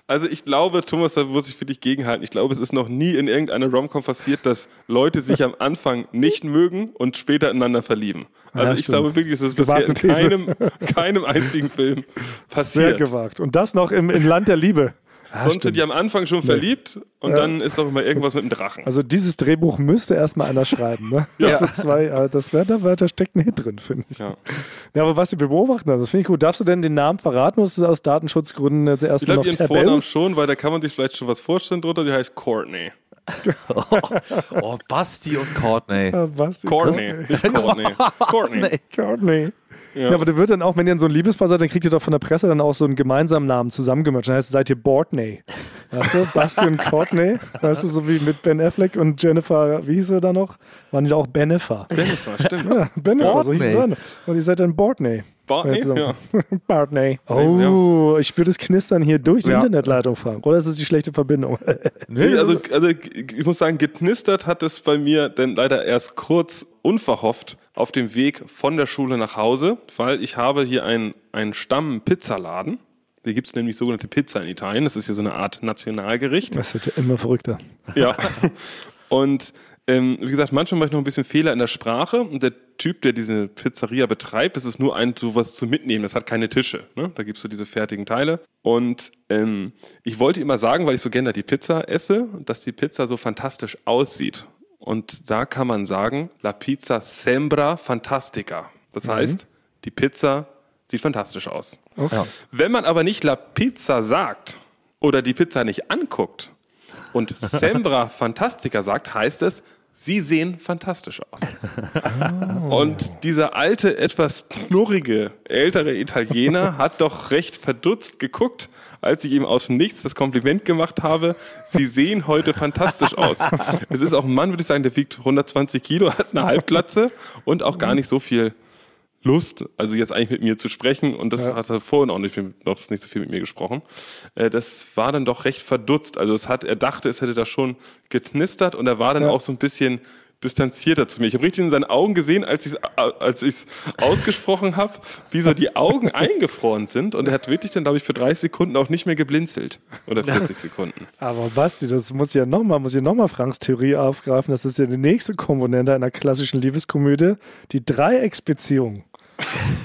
Also ich glaube, Thomas, da muss ich für dich gegenhalten. Ich glaube, es ist noch nie in irgendeiner Romcom passiert, dass Leute sich am Anfang nicht mögen und später ineinander verlieben. Also Ja, ich stimmt. glaube wirklich, es ist bisher in keinem, keinem einzigen Film Sehr passiert. gewagt. Und das noch im, im Land der Liebe. Ja, Sonst sind die am Anfang schon verliebt und Ja. dann ist doch immer irgendwas mit dem Drachen. Also dieses Drehbuch müsste erstmal einer schreiben. Ne? Ja. So zwei, äh, das wäre da, wär- da steckt ein Hit drin, finde ich. ja. Ja, aber was wir beobachten, also das finde ich gut. Darfst du denn den Namen verraten oder ist es aus Datenschutzgründen jetzt Ich erstmal glaube, noch ihren Vornamen schon, weil da kann man sich vielleicht schon was vorstellen drunter. Sie heißt Courtney. Oh, Basti und Courtney. Ja, was? Courtney, nicht Courtney. Courtney. Courtney. Ja. Ja. aber der wird dann auch, wenn ihr so ein Liebespaar seid, dann kriegt ihr doch von der Presse dann auch so einen gemeinsamen Namen zusammengemischt. Dann heißt es, seid ihr Bortney. Weißt du, Basti und Courtney. Weißt du, so wie mit Ben Affleck und Jennifer, wie hieß er da noch? Waren die da auch Benefer. Jennifer, stimmt. Ja, Benefer, so hieß er. dann. Und ihr seid dann Bortney. Barney? Ja. Ja. Bartney. Oh, ich spüre das Knistern hier durch die Ja. Internetleitung, Frank. Oder ist es die schlechte Verbindung? Nee, also, also ich muss sagen, geknistert hat es bei mir denn leider erst kurz unverhofft auf dem Weg von der Schule nach Hause, weil ich habe hier einen, einen Stamm-Pizzaladen. Hier gibt es nämlich sogenannte Pizza in Italien. Das ist hier so eine Art Nationalgericht. Das wird ja immer verrückter. Ja. Und ähm, wie gesagt, manchmal mache ich noch ein bisschen Fehler in der Sprache. Und der Typ, der diese Pizzeria betreibt, das ist nur ein sowas zu mitnehmen. Das hat keine Tische. Ne? Da gibst du diese fertigen Teile. Und ähm, ich wollte immer sagen, weil ich so gerne die Pizza esse, dass die Pizza so fantastisch aussieht. Und da kann man sagen, la pizza sembra fantastica. Das heißt, die Pizza sieht fantastisch aus. Ja. Wenn man aber nicht La Pizza sagt oder die Pizza nicht anguckt und Sembra Fantastica sagt, heißt es, sie sehen fantastisch aus. Und dieser alte, etwas knurrige, ältere Italiener hat doch recht verdutzt geguckt, als ich ihm aus dem Nichts das Kompliment gemacht habe, sie sehen heute fantastisch aus. Es ist auch ein Mann, würde ich sagen, der wiegt 120 Kilo, hat eine Halbplatze und auch gar nicht so viel Lust, also jetzt eigentlich mit mir zu sprechen und das hat er vorhin auch nicht, noch nicht so viel mit mir gesprochen. Äh, das war dann doch recht verdutzt. Also es hat, er dachte, es hätte da schon geknistert und er war dann Ja. auch so ein bisschen distanzierter zu mir. Ich habe richtig in seinen Augen gesehen, als ich es als ich's ausgesprochen habe, wie so die Augen eingefroren sind und er hat wirklich dann, glaube ich, für 30 Sekunden auch nicht mehr geblinzelt. Oder 40 Sekunden. Aber Basti, das muss ich ja nochmal, muss ich nochmal Franks Theorie aufgreifen. Das ist ja die nächste Komponente einer klassischen Liebeskomödie, die Dreiecksbeziehung.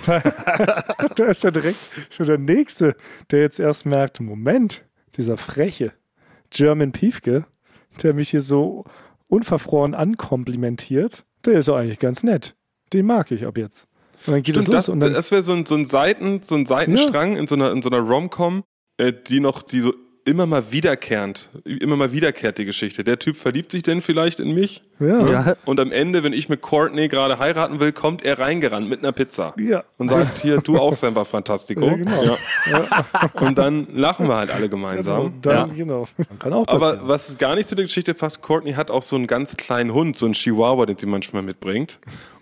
Da, da ist ja direkt schon der Nächste, der jetzt erst merkt, Moment, dieser freche German Piefke, der mich hier so unverfroren ankomplimentiert, der ist doch eigentlich ganz nett. Den mag ich ab jetzt. Und dann geht Stimmt, das, und dann das wäre so ein, so ein Seiten, so ein Seitenstrang in so einer, in so einer Rom-Com, äh, die noch, die so immer mal wiederkehrend, immer mal wiederkehrt die Geschichte. Der Typ verliebt sich denn vielleicht in mich ja, ja. Ja, und am Ende, wenn ich mit Courtney gerade heiraten will, kommt er reingerannt mit einer Pizza Ja. und sagt hier, du auch Semper Fantastico. Ja, genau. Ja. Und dann lachen wir halt alle gemeinsam. dann, genau. Kann auch passieren. Aber was gar nicht zu der Geschichte passt, Courtney hat auch so einen ganz kleinen Hund, so einen Chihuahua, den sie manchmal mitbringt.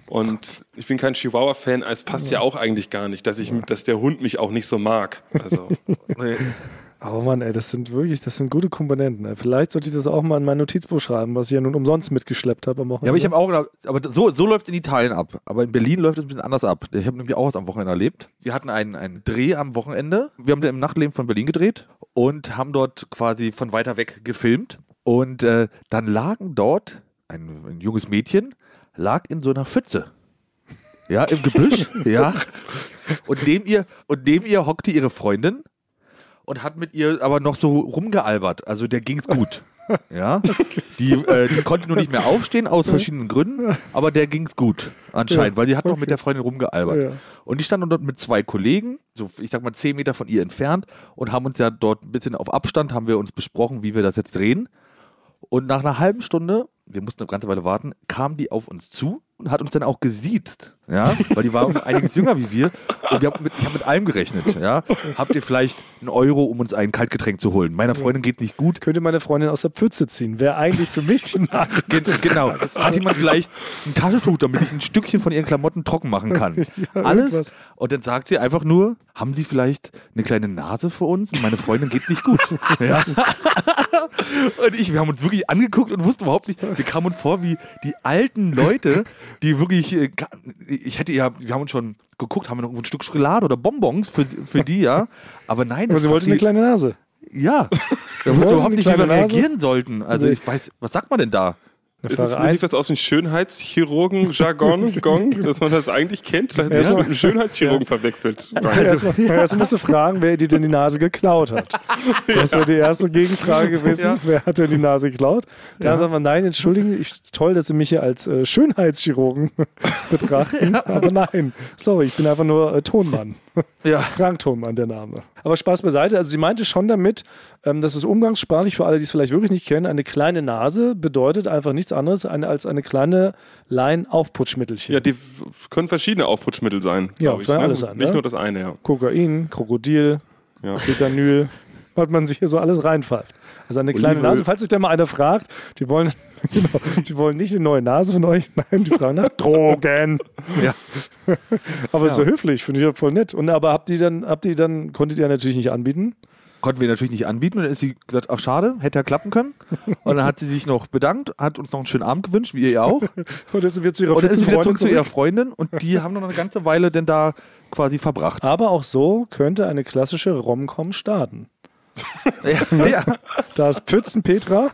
Und ich bin kein Chihuahua-Fan, es passt ja auch eigentlich gar nicht, dass, ich, dass der Hund mich auch nicht so mag. Also, nee. Aber Mann, ey, das sind wirklich, das sind gute Komponenten. Ey. Vielleicht sollte ich das auch mal in mein Notizbuch schreiben, was ich ja nun umsonst mitgeschleppt habe am Wochenende. Ja, aber ich habe auch, aber so, so läuft es in Italien ab. Aber in Berlin läuft es ein bisschen anders ab. Ich habe nämlich auch was am Wochenende erlebt. Wir hatten einen, einen Dreh am Wochenende. Wir haben den im Nachtleben von Berlin gedreht und haben dort quasi von weiter weg gefilmt. Und äh, dann lagen dort ein, ein junges Mädchen, lag in so einer Pfütze. Ja, im Gebüsch. ja. Und neben ihr, und neben ihr hockte ihre Freundin und hat mit ihr aber noch so rumgealbert. Also der ging's gut. Ja, die, äh, die konnte nur nicht mehr aufstehen aus verschiedenen Gründen, aber der ging's gut anscheinend, weil die hat noch mit der Freundin rumgealbert. Ja. Und die standen dort mit zwei Kollegen, so ich sag mal zehn Meter von ihr entfernt und haben uns ja dort ein bisschen auf Abstand, haben wir uns besprochen, wie wir das jetzt drehen. Und nach einer halben Stunde, wir mussten eine ganze Weile warten, kam die auf uns zu und hat uns dann auch gesiezt, ja, weil die war um einiges jünger wie wir und wir haben mit, ich habe mit allem gerechnet, ja. Habt ihr vielleicht einen Euro, um uns ein Kaltgetränk zu holen? Meiner Freundin geht nicht gut. könnte meine Freundin aus der Pfütze ziehen. Wäre eigentlich für mich die Nachricht. Ge- Genau. Hat jemand vielleicht ein Taschentuch, damit ich ein Stückchen von ihren Klamotten trocken machen kann? Alles. irgendwas. Und dann sagt sie einfach nur, haben Sie vielleicht eine kleine Nase für uns? Meine Freundin geht nicht gut. ja. Und ich, wir haben uns wirklich angeguckt und wussten überhaupt nicht, wir kamen uns vor wie die alten Leute, die wirklich, äh, ich hätte ja, wir haben uns schon geguckt, haben wir noch ein Stück Schokolade oder Bonbons für, für die, ja. Aber nein, Aber sie wollte die- eine kleine Nase. Ja. Da wusste überhaupt nicht, wie wir Nase? reagieren sollten. Also Nee. ich weiß, was sagt man denn da? Eine Ist eins. was aus dem Schönheitschirurgen-Jargon, Gong, dass man das eigentlich kennt? Vielleicht Ja, ist so- mit einem Schönheitschirurgen verwechselt. Erstmal, erstmal musst du fragen, wer dir denn die Nase geklaut hat. Das wäre die erste Gegenfrage gewesen. Ja. Wer hat denn die Nase geklaut? Dann sagen wir, nein, entschuldigen, ich, toll, dass Sie mich hier als äh, Schönheitschirurgen betrachten. Aber nein, sorry, ich bin einfach nur äh, Tonmann. Ja. Frank Tonmann, der Name. Aber Spaß beiseite. Also sie meinte schon damit, ähm, dass es umgangssprachlich für alle, die es vielleicht wirklich nicht kennen, eine kleine Nase bedeutet einfach nichts anderes als eine kleine Lein-Aufputschmittelchen. Ja, die können verschiedene Aufputschmittel sein. Ja, ich, kann ne? alles sein, Nicht ne? nur das eine, ja. Kokain, Krokodil, Ja. Etanyl, was man sich hier so alles reinpfeift. Also eine kleine Olivenöl. Nase, falls sich da mal einer fragt, die wollen, genau, die wollen nicht eine neue Nase von euch, nein, die fragen nach Drogen. Ja. Aber ist so höflich, finde ich ja voll nett. Und aber habt ihr dann, habt ihr dann, konntet ihr natürlich nicht anbieten? Konnten wir natürlich nicht anbieten. Und dann ist sie gesagt, ach schade, hätte ja klappen können. Und dann hat sie sich noch bedankt, hat uns noch einen schönen Abend gewünscht, wie ihr auch. Und dann sind wir zu ihrer Und dann ist sie wieder Freundin zurück zu ihrer. Freundin und die haben noch eine ganze Weile denn da quasi verbracht. Aber auch so könnte eine klassische Rom-Com starten. Ja, ja. Da ist Pfützen Petra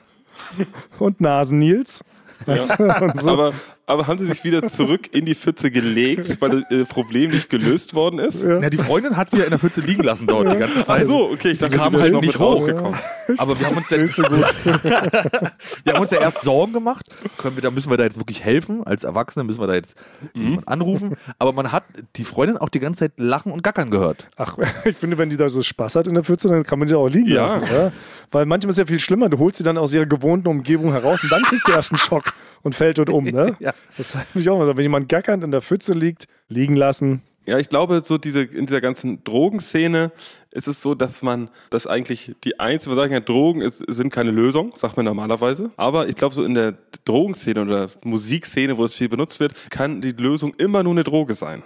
und Nasen Nils. Und so. Aber, aber haben sie sich wieder zurück in die Pfütze gelegt, weil das äh, Problem nicht gelöst worden ist? Ja. Na, die Freundin hat sie ja in der Pfütze liegen lassen dort die ganze Ach Zeit. so, okay, ich Die dachte, kam sie wäre halt noch nicht rausgekommen. Aber wir haben uns dann, wir haben uns ja erst Sorgen gemacht. Können wir, da müssen wir da jetzt wirklich helfen? Als Erwachsene müssen wir da jetzt jemanden anrufen. Aber man hat die Freundin auch die ganze Zeit lachen und gackern gehört. Ach, ich finde, wenn die da so Spaß hat in der Pfütze, dann kann man die auch liegen Ja. lassen. Oder? Weil manchmal ist es ja viel schlimmer. Du holst sie dann aus ihrer gewohnten Umgebung heraus und dann kriegt sie erst einen Schock und fällt dort um. Ne? Ja. Das habe ich auch mal gesagt. Wenn jemand gackernd in der Pfütze liegt, liegen lassen. Ja, ich glaube, so diese, in dieser ganzen Drogenszene ist es so, dass man, dass eigentlich die einzige, wir sagen ja, Drogen ist, sind keine Lösung, sagt man normalerweise. Aber ich glaube, so in der Drogenszene oder Musikszene, wo das viel benutzt wird, kann die Lösung immer nur eine Droge sein.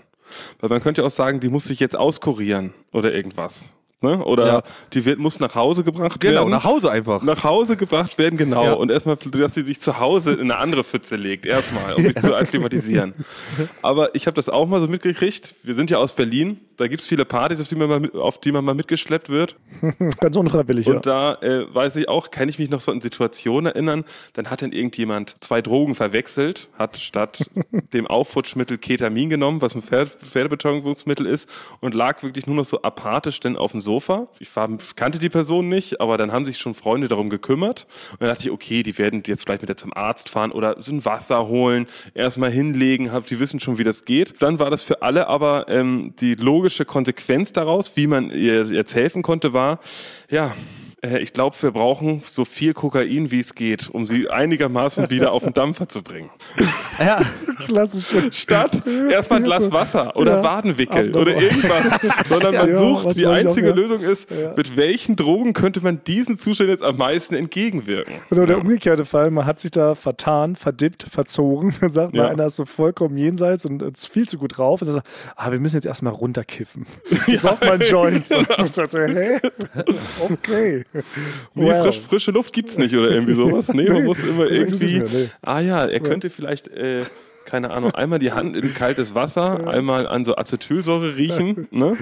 Weil man könnte ja auch sagen, die muss sich jetzt auskurieren oder irgendwas. Ne? Oder Ja. die wird, muss nach Hause gebracht Genau, werden. nach Hause einfach. nach Hause gebracht werden, genau. Ja. Und erstmal, dass sie sich zu Hause in eine andere Pfütze legt, erstmal, um sich zu akklimatisieren. Aber ich habe das auch mal so mitgekriegt. Wir sind ja aus Berlin. Da gibt's viele Partys, auf die man mal, auf die man mal mitgeschleppt wird. Ganz unfreiwillig, ja. Und da äh, weiß ich auch, kann ich mich noch so an Situationen erinnern, dann hat dann irgendjemand zwei Drogen verwechselt, hat statt dem Aufputschmittel Ketamin genommen, was ein Pferd Pferdebetäubungsmittel ist, und lag wirklich nur noch so apathisch denn auf dem Sofa. Ich war, kannte die Person nicht, aber dann haben sich schon Freunde darum gekümmert. Und dann dachte ich, okay, die werden jetzt vielleicht mit der zum Arzt fahren oder so ein Wasser holen, erstmal hinlegen, hab, die wissen schon, wie das geht. Dann war das für alle aber ähm, die logische Konsequenz daraus, wie man ihr jetzt helfen konnte, war, ja, äh, ich glaube, wir brauchen so viel Kokain, wie es geht, um sie einigermaßen wieder auf den Dampfer zu bringen. Ja, Klassisch. Statt erstmal ein Glas Wasser oder Ja. Wadenwickel Ach, oder irgendwas, sondern man Ja, sucht, die ich auch, einzige ja. Lösung ist, mit welchen Drogen könnte man diesen Zustand jetzt am meisten entgegenwirken? Oder der umgekehrte Fall, man hat sich da vertan, verdippt, verzogen. Dann sagt man, Ja. einer ist so vollkommen jenseits und ist viel zu gut drauf. Und dann sagt, ah, wir müssen jetzt erstmal runterkiffen. Das auch mal ein Joint. Und ich dachte, hä? Okay. Nee, Wow. frisch, frische Luft gibt's nicht oder irgendwie sowas. Nee, man muss immer irgendwie. mehr, nee. Ah ja, er könnte vielleicht, äh, keine Ahnung, einmal die Hand in kaltes Wasser, einmal an so Acetylsäure riechen, ne?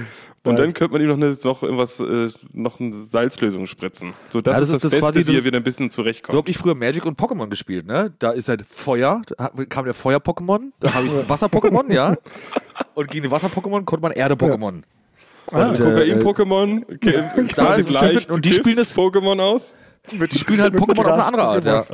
Und dann könnte man ihm noch, eine, noch irgendwas, äh, noch eine Salzlösung spritzen. So, das, Ja, das ist das, das Beste, quasi wie er wieder ein bisschen so zurechtkommt. habe ich früher Magic und Pokémon gespielt, ne? Da ist halt Feuer, da kam der Feuer-Pokémon, da habe ich Wasser-Pokémon, ja. Und gegen den Wasser-Pokémon konnte man Erde-Pokémon. Ah, Und, äh, Kokain-Pokémon, äh, quasi ist- gleich und die spielen das- Pokémon aus. Die spielen halt Pokémon auf eine andere Art, ja.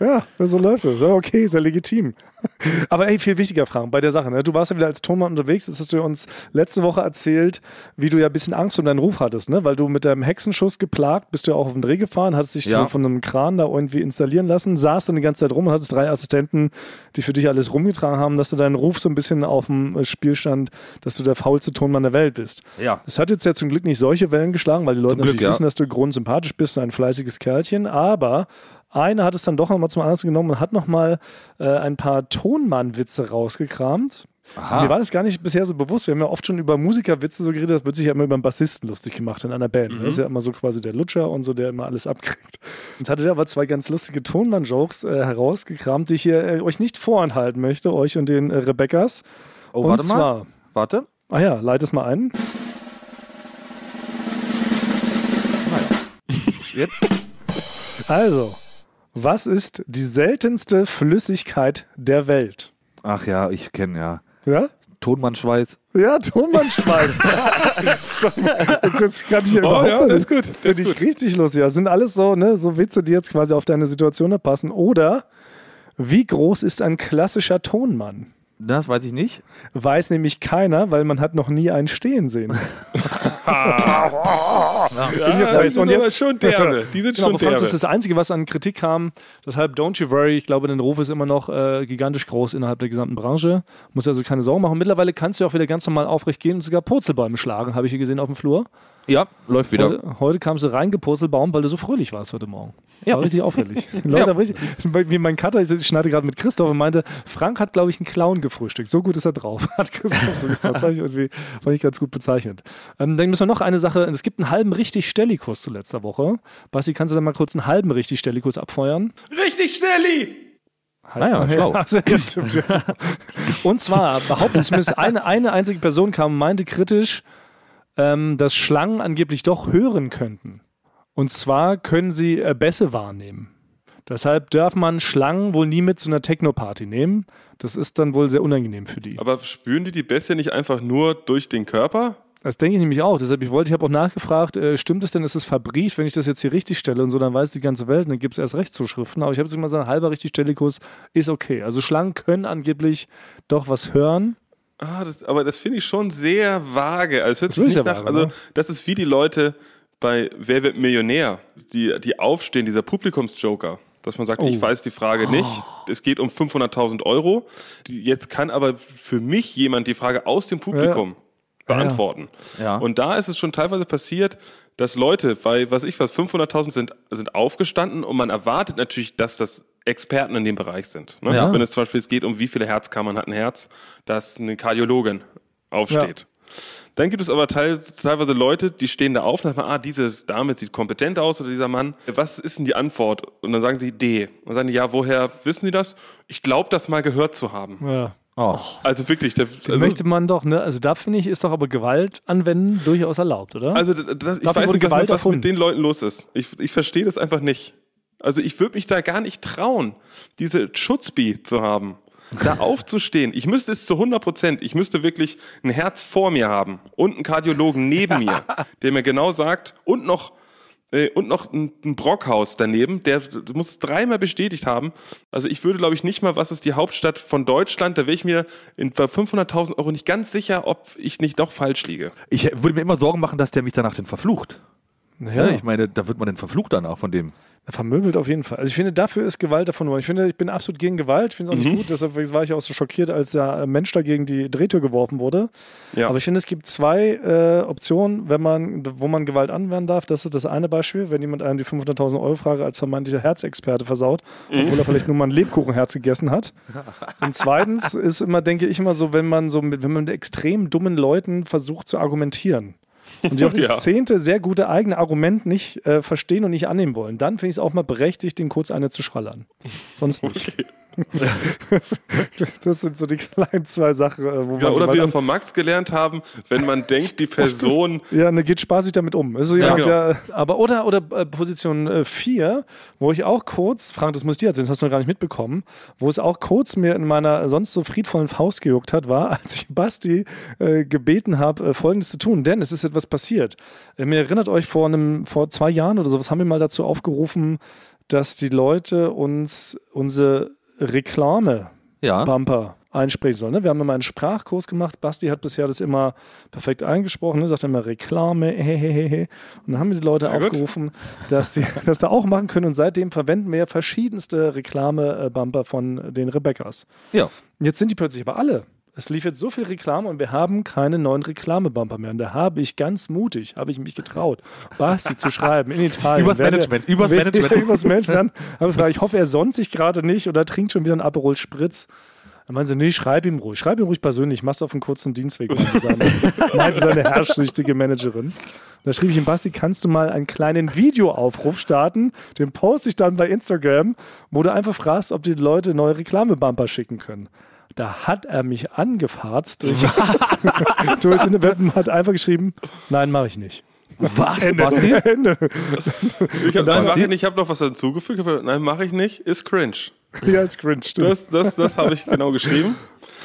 Ja, so läuft es. Ja, okay, ist ja legitim. Aber ey, viel wichtiger Fragen bei der Sache. Ne? Du warst ja wieder als Tonmann unterwegs. Das hast du uns letzte Woche erzählt, wie du ja ein bisschen Angst um deinen Ruf hattest, ne? Weil du mit deinem Hexenschuss geplagt bist du ja auch auf den Dreh gefahren, hattest dich Ja. von einem Kran da irgendwie installieren lassen, saßt dann die ganze Zeit rum und hattest drei Assistenten, die für dich alles rumgetragen haben, dass du deinen Ruf so ein bisschen auf dem Spiel stand, dass du der faulste Tonmann der Welt bist. Ja. Es hat jetzt ja zum Glück nicht solche Wellen geschlagen, weil die Leute Zum Glück, natürlich ja. wissen, dass du grundsympathisch bist, ein fleißiges Kerlchen. Aber einer hat es dann doch nochmal zum Anlass genommen und hat nochmal äh, ein paar Tonmann-Witze rausgekramt. Aha. Mir war das gar nicht bisher so bewusst. Wir haben ja oft schon über Musikerwitze so geredet, das wird sich ja immer über einen Bassisten lustig gemacht in einer Band. Das ist ja immer so quasi der Lutscher und so, der immer alles abkriegt. Und hatte der aber zwei ganz lustige Tonmann-Jokes äh, herausgekramt, die ich hier äh, euch nicht vorenthalten möchte, euch und den äh, Rebecca's. Oh, und warte mal. zwar, Warte. ah ja, leit es mal ein. Jetzt? Also, was ist die seltenste Flüssigkeit der Welt? Ach ja, ich kenne ja. Ja? Tonmannschweiß. Ja, Tonmannschweiß. das kann ich hier Oh, überhaupt ja, das ist gut, Finde ich gut. richtig lustig. Das sind alles so, ne, so Witze, die jetzt quasi auf deine Situation passen. Oder wie groß ist ein klassischer Tonmann? Das weiß ich nicht. Weiß nämlich keiner, weil man hat noch nie einen stehen sehen. Ja, die sind Und jetzt- schon derbe. Die sind Genau, schon derbe. das ist das Einzige, was an Kritik kam. Deshalb don't you worry. Ich glaube, dein Ruf ist immer noch äh, gigantisch groß innerhalb der gesamten Branche. Muss also keine Sorgen machen. Mittlerweile kannst du auch wieder ganz normal aufrecht gehen und sogar Purzelbäume schlagen, habe ich hier gesehen auf dem Flur. Ja, läuft wieder. Heute, heute kamst du reingepurzelbaum, weil du so fröhlich warst heute Morgen. War richtig auffällig. Leute haben richtig, wie mein Cutter, ich schneide gerade mit Christoph und meinte, Frank hat, glaube ich, einen Clown gefrühstückt. So gut ist er drauf. Hat Christoph so gesagt. Fand ich, irgendwie, fand ich ganz gut bezeichnet. Ähm, dann müssen wir noch eine Sache, es gibt einen halben richtig Stellikus zu letzter Woche. Basti, kannst du da mal kurz einen halben richtig Stellikus abfeuern? Richtig, Stelli! Naja, schlau. Also, ja, stimmt, ja. Und zwar behauptet zumindest eine, eine einzige Person kam und meinte kritisch, ähm, dass Schlangen angeblich doch hören könnten. Und zwar können sie äh, Bässe wahrnehmen. Deshalb darf man Schlangen wohl nie mit zu einer Techno-Party nehmen. Das ist dann wohl sehr unangenehm für die. Aber spüren die die Bässe nicht einfach nur durch den Körper? Das denke ich nämlich auch. Deshalb, ich wollte, ich habe auch nachgefragt, äh, stimmt es denn, ist es verbrieft, wenn ich das jetzt hier richtig stelle und so, dann weiß die ganze Welt und dann gibt es erst Rechtszuschriften. Aber ich habe jetzt immer gesagt, halber richtig Stellikus ist okay. Also Schlangen können angeblich doch was hören. Ah, das, aber das finde ich schon sehr vage. Also, es hört Das sich ist nicht ja nach, vage, also ne? das ist wie die Leute bei Wer wird Millionär, die, die aufstehen, dieser Publikumsjoker. Dass man sagt, Oh. ich weiß die Frage nicht, es geht um 500.000 Euro. Jetzt kann aber für mich jemand die Frage aus dem Publikum beantworten. Ja. Und da ist es schon teilweise passiert, dass Leute bei, was ich was, 500.000 sind, sind aufgestanden und man erwartet natürlich, dass das Experten in dem Bereich sind. Ne? Ja. Wenn es zum Beispiel es geht um wie viele Herzkammern hat ein Herz, dass eine Kardiologin aufsteht. Dann gibt es aber teil, teilweise Leute, die stehen da auf und sagen, ah, diese Dame sieht kompetent aus oder dieser Mann. Was ist denn die Antwort? Und dann sagen sie D. Und dann sagen die, ja, woher wissen die das? Ich glaube, das mal gehört zu haben. Ja. Oh. Also wirklich, der, also, Möchte man doch, ne? Also da finde ich, ist doch aber Gewalt anwenden durchaus erlaubt, oder? Also das, ich Dafür weiß nicht, was, was mit den Leuten los ist. Ich, ich verstehe das einfach nicht. Also ich würde mich da gar nicht trauen, diese Schutzbi zu haben, da aufzustehen. Ich müsste es zu 100 Prozent, ich müsste wirklich ein Herz vor mir haben und einen Kardiologen neben mir, der mir genau sagt und noch äh, und noch ein, ein Brockhaus daneben, der muss es dreimal bestätigt haben. Also ich würde, glaube ich, nicht mal, was ist die Hauptstadt von Deutschland, da wäre ich mir in, bei 500.000 Euro nicht ganz sicher, ob ich nicht doch falsch liege. Ich würde mir immer Sorgen machen, dass der mich danach denn verflucht. Ja, Ja. Ich meine, da wird man denn verflucht danach von dem. vermöbelt auf jeden Fall. Also ich finde, dafür ist Gewalt davon. Ich finde, ich bin absolut gegen Gewalt. Ich finde es auch Mhm. nicht gut. Deshalb war ich auch so schockiert, als der Mensch da gegen die Drehtür geworfen wurde. Ja. Aber ich finde, es gibt zwei äh, Optionen, wenn man, wo man Gewalt anwenden darf. Das ist das eine Beispiel, wenn jemand einem die 500.000 Euro Frage als vermeintlicher Herzexperte versaut, obwohl er vielleicht nur mal ein Lebkuchenherz gegessen hat. Und zweitens ist immer, denke ich immer so, wenn man so mit, wenn man mit extrem dummen Leuten versucht zu argumentieren. Und die auch das Ja. zehnte sehr gute eigene Argument nicht äh, verstehen und nicht annehmen wollen, dann finde ich es auch mal berechtigt, den kurz eine zu schallern. Sonst nicht. Das, das sind so die kleinen zwei Sachen, äh, wo Ja, man oder wie wir von Max gelernt haben, wenn man denkt, die Person. Ja, ne, geht spaßig damit um. Ist so jemand, genau. der, aber oder, oder äh, Position 4, wo ich auch kurz, Frank, das muss dir erzählen, das hast du noch gar nicht mitbekommen, wo es auch kurz mir in meiner sonst so friedvollen Faust gejuckt hat, war, als ich Basti äh, gebeten habe, äh, Folgendes zu tun, denn es ist etwas passiert. Äh, mir erinnert euch, vor einem, vor zwei Jahren oder sowas haben wir mal dazu aufgerufen, dass die Leute uns unsere Reklame Ja. Bumper einsprechen sollen. Ne? Wir haben immer einen Sprachkurs gemacht. Basti hat bisher das immer perfekt eingesprochen, ne? sagt immer Reklame, hehehe. Und dann haben wir die Leute Sehr gut. aufgerufen, dass die das da auch machen können. Und seitdem verwenden wir verschiedenste Reklame-Bumper von den Rebecca's. Ja. Jetzt sind die plötzlich aber alle. Es lief jetzt so viel Reklame und wir haben keine neuen Reklamebumper mehr. Und da habe ich ganz mutig, habe ich mich getraut, Basti zu schreiben in Italien. Übers Management, übers Management. übers Management. Ich hoffe, er sonnt sich gerade nicht oder trinkt schon wieder einen Aperol Spritz. Dann meinte sie, nee, schreib ihm ruhig. Schreib ihm ruhig persönlich. Mach's auf einen kurzen Dienstweg. meinte seine, meinte seine herrschsüchtige Managerin. Da schrieb ich ihm, Basti, kannst du mal einen kleinen Videoaufruf starten? Den poste ich dann bei Instagram, wo du einfach fragst, ob die Leute neue Reklamebumper schicken können. Da hat er mich angefarzt durch, durchs Internet und hat einfach geschrieben, nein, mache ich nicht. Was, Basti? Ende. Ich habe dann- nein, mach ich nicht, ich hab noch was hinzugefügt. Nein, mache ich nicht. Ist cringe. ja, ist cringe. stimmt. Das, das, das habe ich genau geschrieben.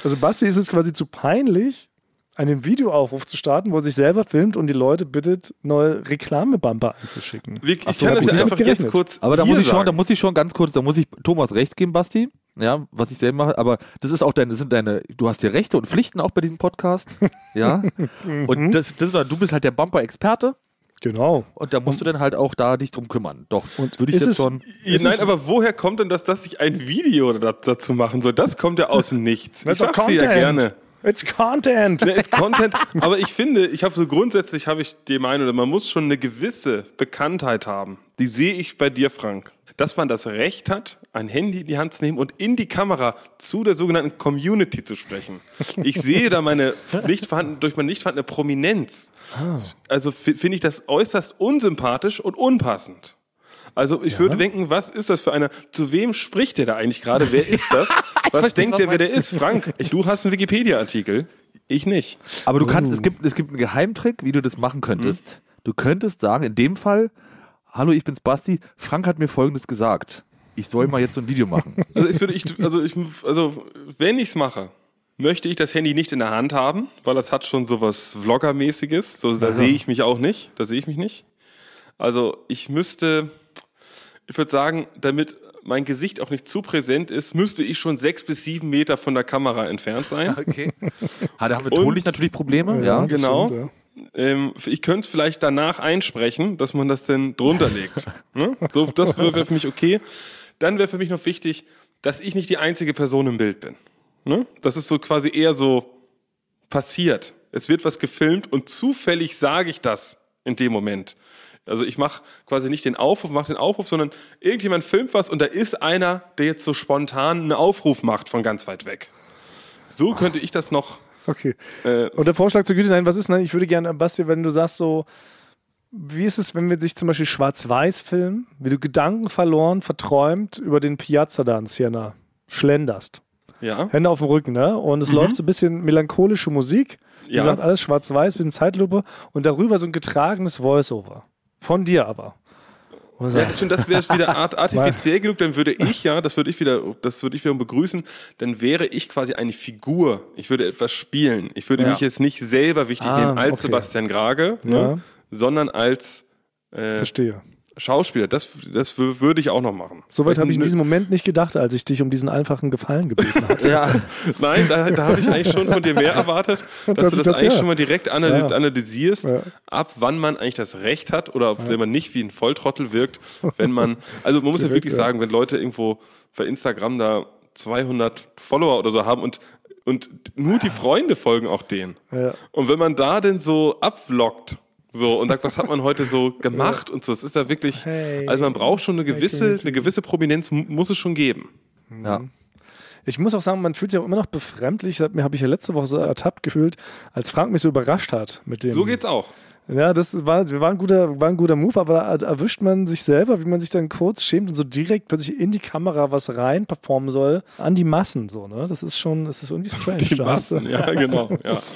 Also Basti ist es quasi zu peinlich, einen Videoaufruf zu starten, wo er sich selber filmt und die Leute bittet, neue Reklamebumper einzuschicken. Wir, ich so, kann das ja nicht einfach jetzt kurz. Aber da muss ich schon, da muss ich schon ganz kurz, da muss ich Thomas recht geben, Basti. Ja, was ich selber mache, aber das ist auch deine, das sind deine, du hast ja Rechte und Pflichten auch bei diesem Podcast. Ja. und das, das ist, du bist halt der Bumper-Experte Genau. und da musst du dann halt auch da dich drum kümmern. Doch, Und würde ich jetzt es- schon. Nein, aber woher kommt denn das, dass ich ein Video da, dazu machen soll? Das kommt ja aus dem Nichts. Ich Das ist doch sag's dir ja gerne. It's Content. Ne, ist Content, aber ich finde, ich habe so grundsätzlich habe ich die Meinung, man muss schon eine gewisse Bekanntheit haben. Die sehe ich bei dir, Frank. Dass man das Recht hat, ein Handy in die Hand zu nehmen und in die Kamera zu der sogenannten Community zu sprechen. Ich sehe da meine nicht vorhanden, durch meine nicht vorhandene Prominenz. Also fi- finde ich das äußerst unsympathisch und unpassend. Also ich würde denken, was ist das für einer, zu wem spricht der da eigentlich gerade? Wer ist das? Was verstehe, denkt was der, wer der ist? Frank, du hast einen Wikipedia-Artikel. Ich nicht. Aber du Oh. kannst, es gibt, es gibt einen Geheimtrick, wie du das machen könntest. Du könntest sagen, in dem Fall, hallo, ich bin's Basti, Frank hat mir folgendes gesagt. Ich soll mal jetzt so ein Video machen. Also, ich würde, ich, also, ich, also wenn ich es mache, möchte ich das Handy nicht in der Hand haben, weil das hat schon sowas Vlogger-mäßiges. So, da sehe ich mich auch nicht. Da sehe ich mich nicht. Also ich müsste, ich würde sagen, damit mein Gesicht auch nicht zu präsent ist, müsste ich schon sechs bis sieben Meter von der Kamera entfernt sein. Okay. Ha, da haben wir tonlich natürlich Probleme, ja. das genau. stimmt, Ähm, ich könnte es vielleicht danach einsprechen, dass man das dann drunter legt. ne? So, das wäre für mich okay. Dann wäre für mich noch wichtig, dass ich nicht die einzige Person im Bild bin. Ne? Das ist so quasi eher so passiert. Es wird was gefilmt und zufällig sage ich das in dem Moment. Also ich mache quasi nicht den Aufruf, mache den Aufruf, sondern irgendjemand filmt was und da ist einer, der jetzt so spontan einen Aufruf macht von ganz weit weg. So könnte ich das noch Okay. Äh, Und der Vorschlag zur Güte, nein, was ist, nein, ich würde gerne, Basti, wenn du sagst so, wie ist es, wenn wir sich zum Beispiel schwarz-weiß filmen, wie du Gedanken verloren, verträumt über den Piazza da in Siena schlenderst. ja. Hände auf dem Rücken, ne? Und es läuft so ein bisschen melancholische Musik. Wie Ja. gesagt, alles schwarz-weiß, bisschen Zeitlupe und darüber so ein getragenes Voice-Over. Von dir aber. Ja, schon, das wäre wieder art artifiziell genug, dann würde ich ja, das würde ich wieder, das würde ich wiederum begrüßen, dann wäre ich quasi eine Figur. Ich würde etwas spielen. Ich würde Ja. mich jetzt nicht selber wichtig Ah, nehmen als okay. Sebastian Grage, Ja. ne, sondern als äh, Verstehe. Schauspieler. Das, das wür- würde ich auch noch machen. Soweit habe ich in diesem Moment nicht gedacht, als ich dich um diesen einfachen Gefallen gebeten hatte. Ja. Nein, da, da habe ich eigentlich schon von dir mehr erwartet, dass Dass du das, das- eigentlich ja. schon mal direkt analy Ja. analysierst, Ja. ab wann man eigentlich das Recht hat oder auf dem man nicht wie ein Volltrottel wirkt, wenn man, also man muss ja Direkt, wirklich ja. sagen, wenn Leute irgendwo bei Instagram da 200 Follower oder so haben und und nur die Freunde folgen auch denen. Ja. Und wenn man da denn so abvloggt, so und sagt, was hat man heute so gemacht und so, es ist da wirklich, Hey. also man braucht schon eine gewisse, eine gewisse Prominenz mu- muss es schon geben. ja. Ich muss auch sagen, man fühlt sich auch immer noch befremdlich. Das mir habe ich ja letzte Woche so ertappt gefühlt, als Frank mich so überrascht hat mit dem. So geht's auch. Ja, das war, war, ein guter, war ein guter Move, aber da erwischt man sich selber, wie man sich dann kurz schämt und so direkt plötzlich in die Kamera was rein performen soll, an die Massen so, ne? Das ist schon, das ist irgendwie strange. Die Massen, ja, genau. Ja.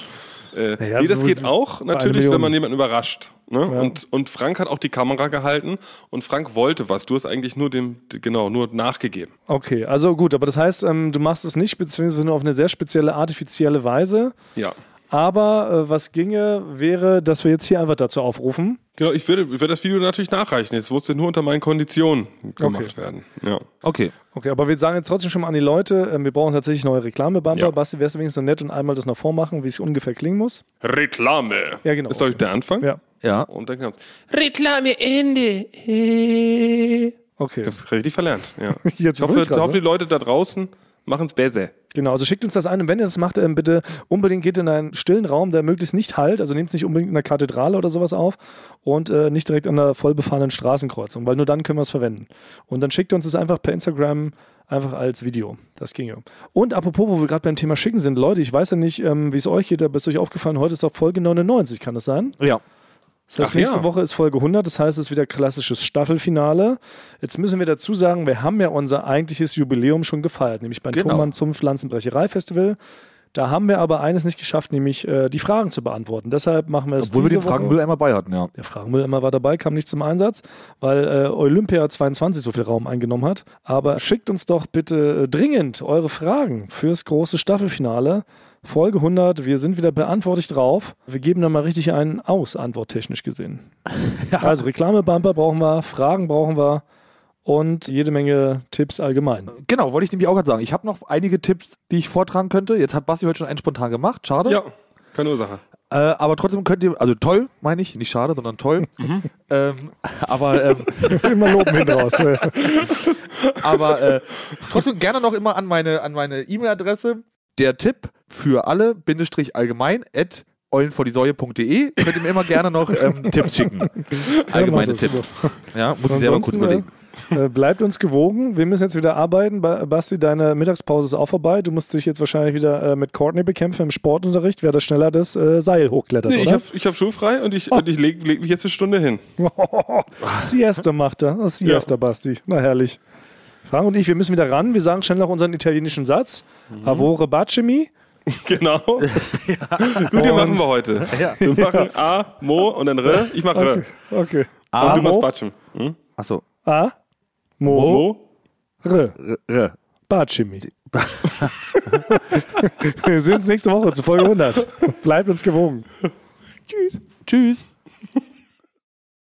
Äh, Naja, nee, das geht auch natürlich, wenn man jemanden überrascht. Ne? Ja. Und, und Frank hat auch die Kamera gehalten und Frank wollte was. Du hast eigentlich nur dem, genau, nur nachgegeben. Okay, also gut, aber das heißt, ähm, du machst es nicht, beziehungsweise nur auf eine sehr spezielle, artifizielle Weise. Ja. Aber äh, was ginge, wäre, dass wir jetzt hier einfach dazu aufrufen. Genau, ich würde, würde das Video natürlich nachreichen. Es musste nur unter meinen Konditionen gemacht Okay. werden. Ja. Okay. Okay, aber wir sagen jetzt trotzdem schon mal an die Leute, ähm, wir brauchen tatsächlich neue Reklamebumper. Ja. Basti, wärst du wenigstens so nett und einmal das noch vormachen, wie es ungefähr klingen muss? Reklame. Ja, genau. Ist, glaube ich, der Anfang. Ja, Ja. Und dann kommt, Reklame Ende. okay. ich hab's richtig verlernt. Ja. Jetzt Ich hoffe, ich hoffe, die Leute da draußen machen es besser. Genau, also schickt uns das ein und wenn ihr das macht, ähm, bitte unbedingt geht in einen stillen Raum, der möglichst nicht halt, also nehmt es nicht unbedingt in der Kathedrale oder sowas auf und äh, nicht direkt an der voll befahrenen Straßenkreuzung, weil nur dann können wir es verwenden. Und dann schickt uns das einfach per Instagram einfach als Video. Das ginge. Und apropos, wo wir gerade beim Thema Schicken sind, Leute, ich weiß ja nicht, ähm, wie es euch geht, aber ist euch aufgefallen, heute ist doch Folge 99, kann das sein? Ja. Das heißt, Ach nächste ja. Woche ist Folge 100, das heißt, es ist wieder klassisches Staffelfinale. Jetzt müssen wir dazu sagen, wir haben ja unser eigentliches Jubiläum schon gefeiert, nämlich beim Genau. Thomann zum Pflanzenbrecherei-Festival. Da haben wir aber eines nicht geschafft, nämlich äh, die Fragen zu beantworten. Deshalb machen wir es Obwohl wir den. Fragenmüll bei hatten, ja. Der Fragenmülleimer war dabei, kam nicht zum Einsatz, weil äh, Olympia 22 so viel Raum eingenommen hat. Aber schickt uns doch bitte äh, dringend eure Fragen fürs große Staffelfinale. Folge 100, wir sind wieder beantwortet drauf. Wir geben da mal richtig einen aus, antworttechnisch gesehen. Also Reklamebumper brauchen wir, Fragen brauchen wir und jede Menge Tipps allgemein. Genau, wollte ich nämlich auch gerade sagen. Ich habe noch einige Tipps, die ich vortragen könnte. Jetzt hat Basti heute schon einen spontan gemacht. Schade. Ja, keine Ursache. Äh, aber trotzdem könnt ihr, also toll, meine ich, nicht schade, sondern toll. Ähm, aber ähm, Immer loben hin raus. aber äh, trotzdem gerne noch immer an meine an meine E-Mail-Adresse. Der Tipp für alle, Bindestrich allgemein, at eulenvordiesäue.de. Könnt ihr mir immer gerne noch ähm, Tipps schicken. Allgemeine das, Tipps. Ja, muss ich selber kurz überlegen. Äh, bleibt uns gewogen. Wir müssen jetzt wieder arbeiten. Ba Basti, deine Mittagspause ist auch vorbei. Du musst dich jetzt wahrscheinlich wieder äh, mit Courtney bekämpfen im Sportunterricht, wer das schneller das äh, Seil hochklettert, Nee, ich oder? habe ich hab schulfrei und ich, und ich lege leg mich jetzt eine Stunde hin. Siesta macht er. Siesta, Basti. Na herrlich. Frank und ich, wir müssen wieder ran. Wir sagen schnell noch unseren italienischen Satz. Mhm. Avore bacemi. Genau. Gut, die Und- machen wir heute. Wir machen A, Mo und dann R. Ich mache R. Okay. Und A, du machst Mo. Batschen. Hm? Achso. A. Mo. Mo? R. R-. Bacemi. wir sehen uns nächste Woche zu Folge 100. Bleibt uns gewogen. Tschüss.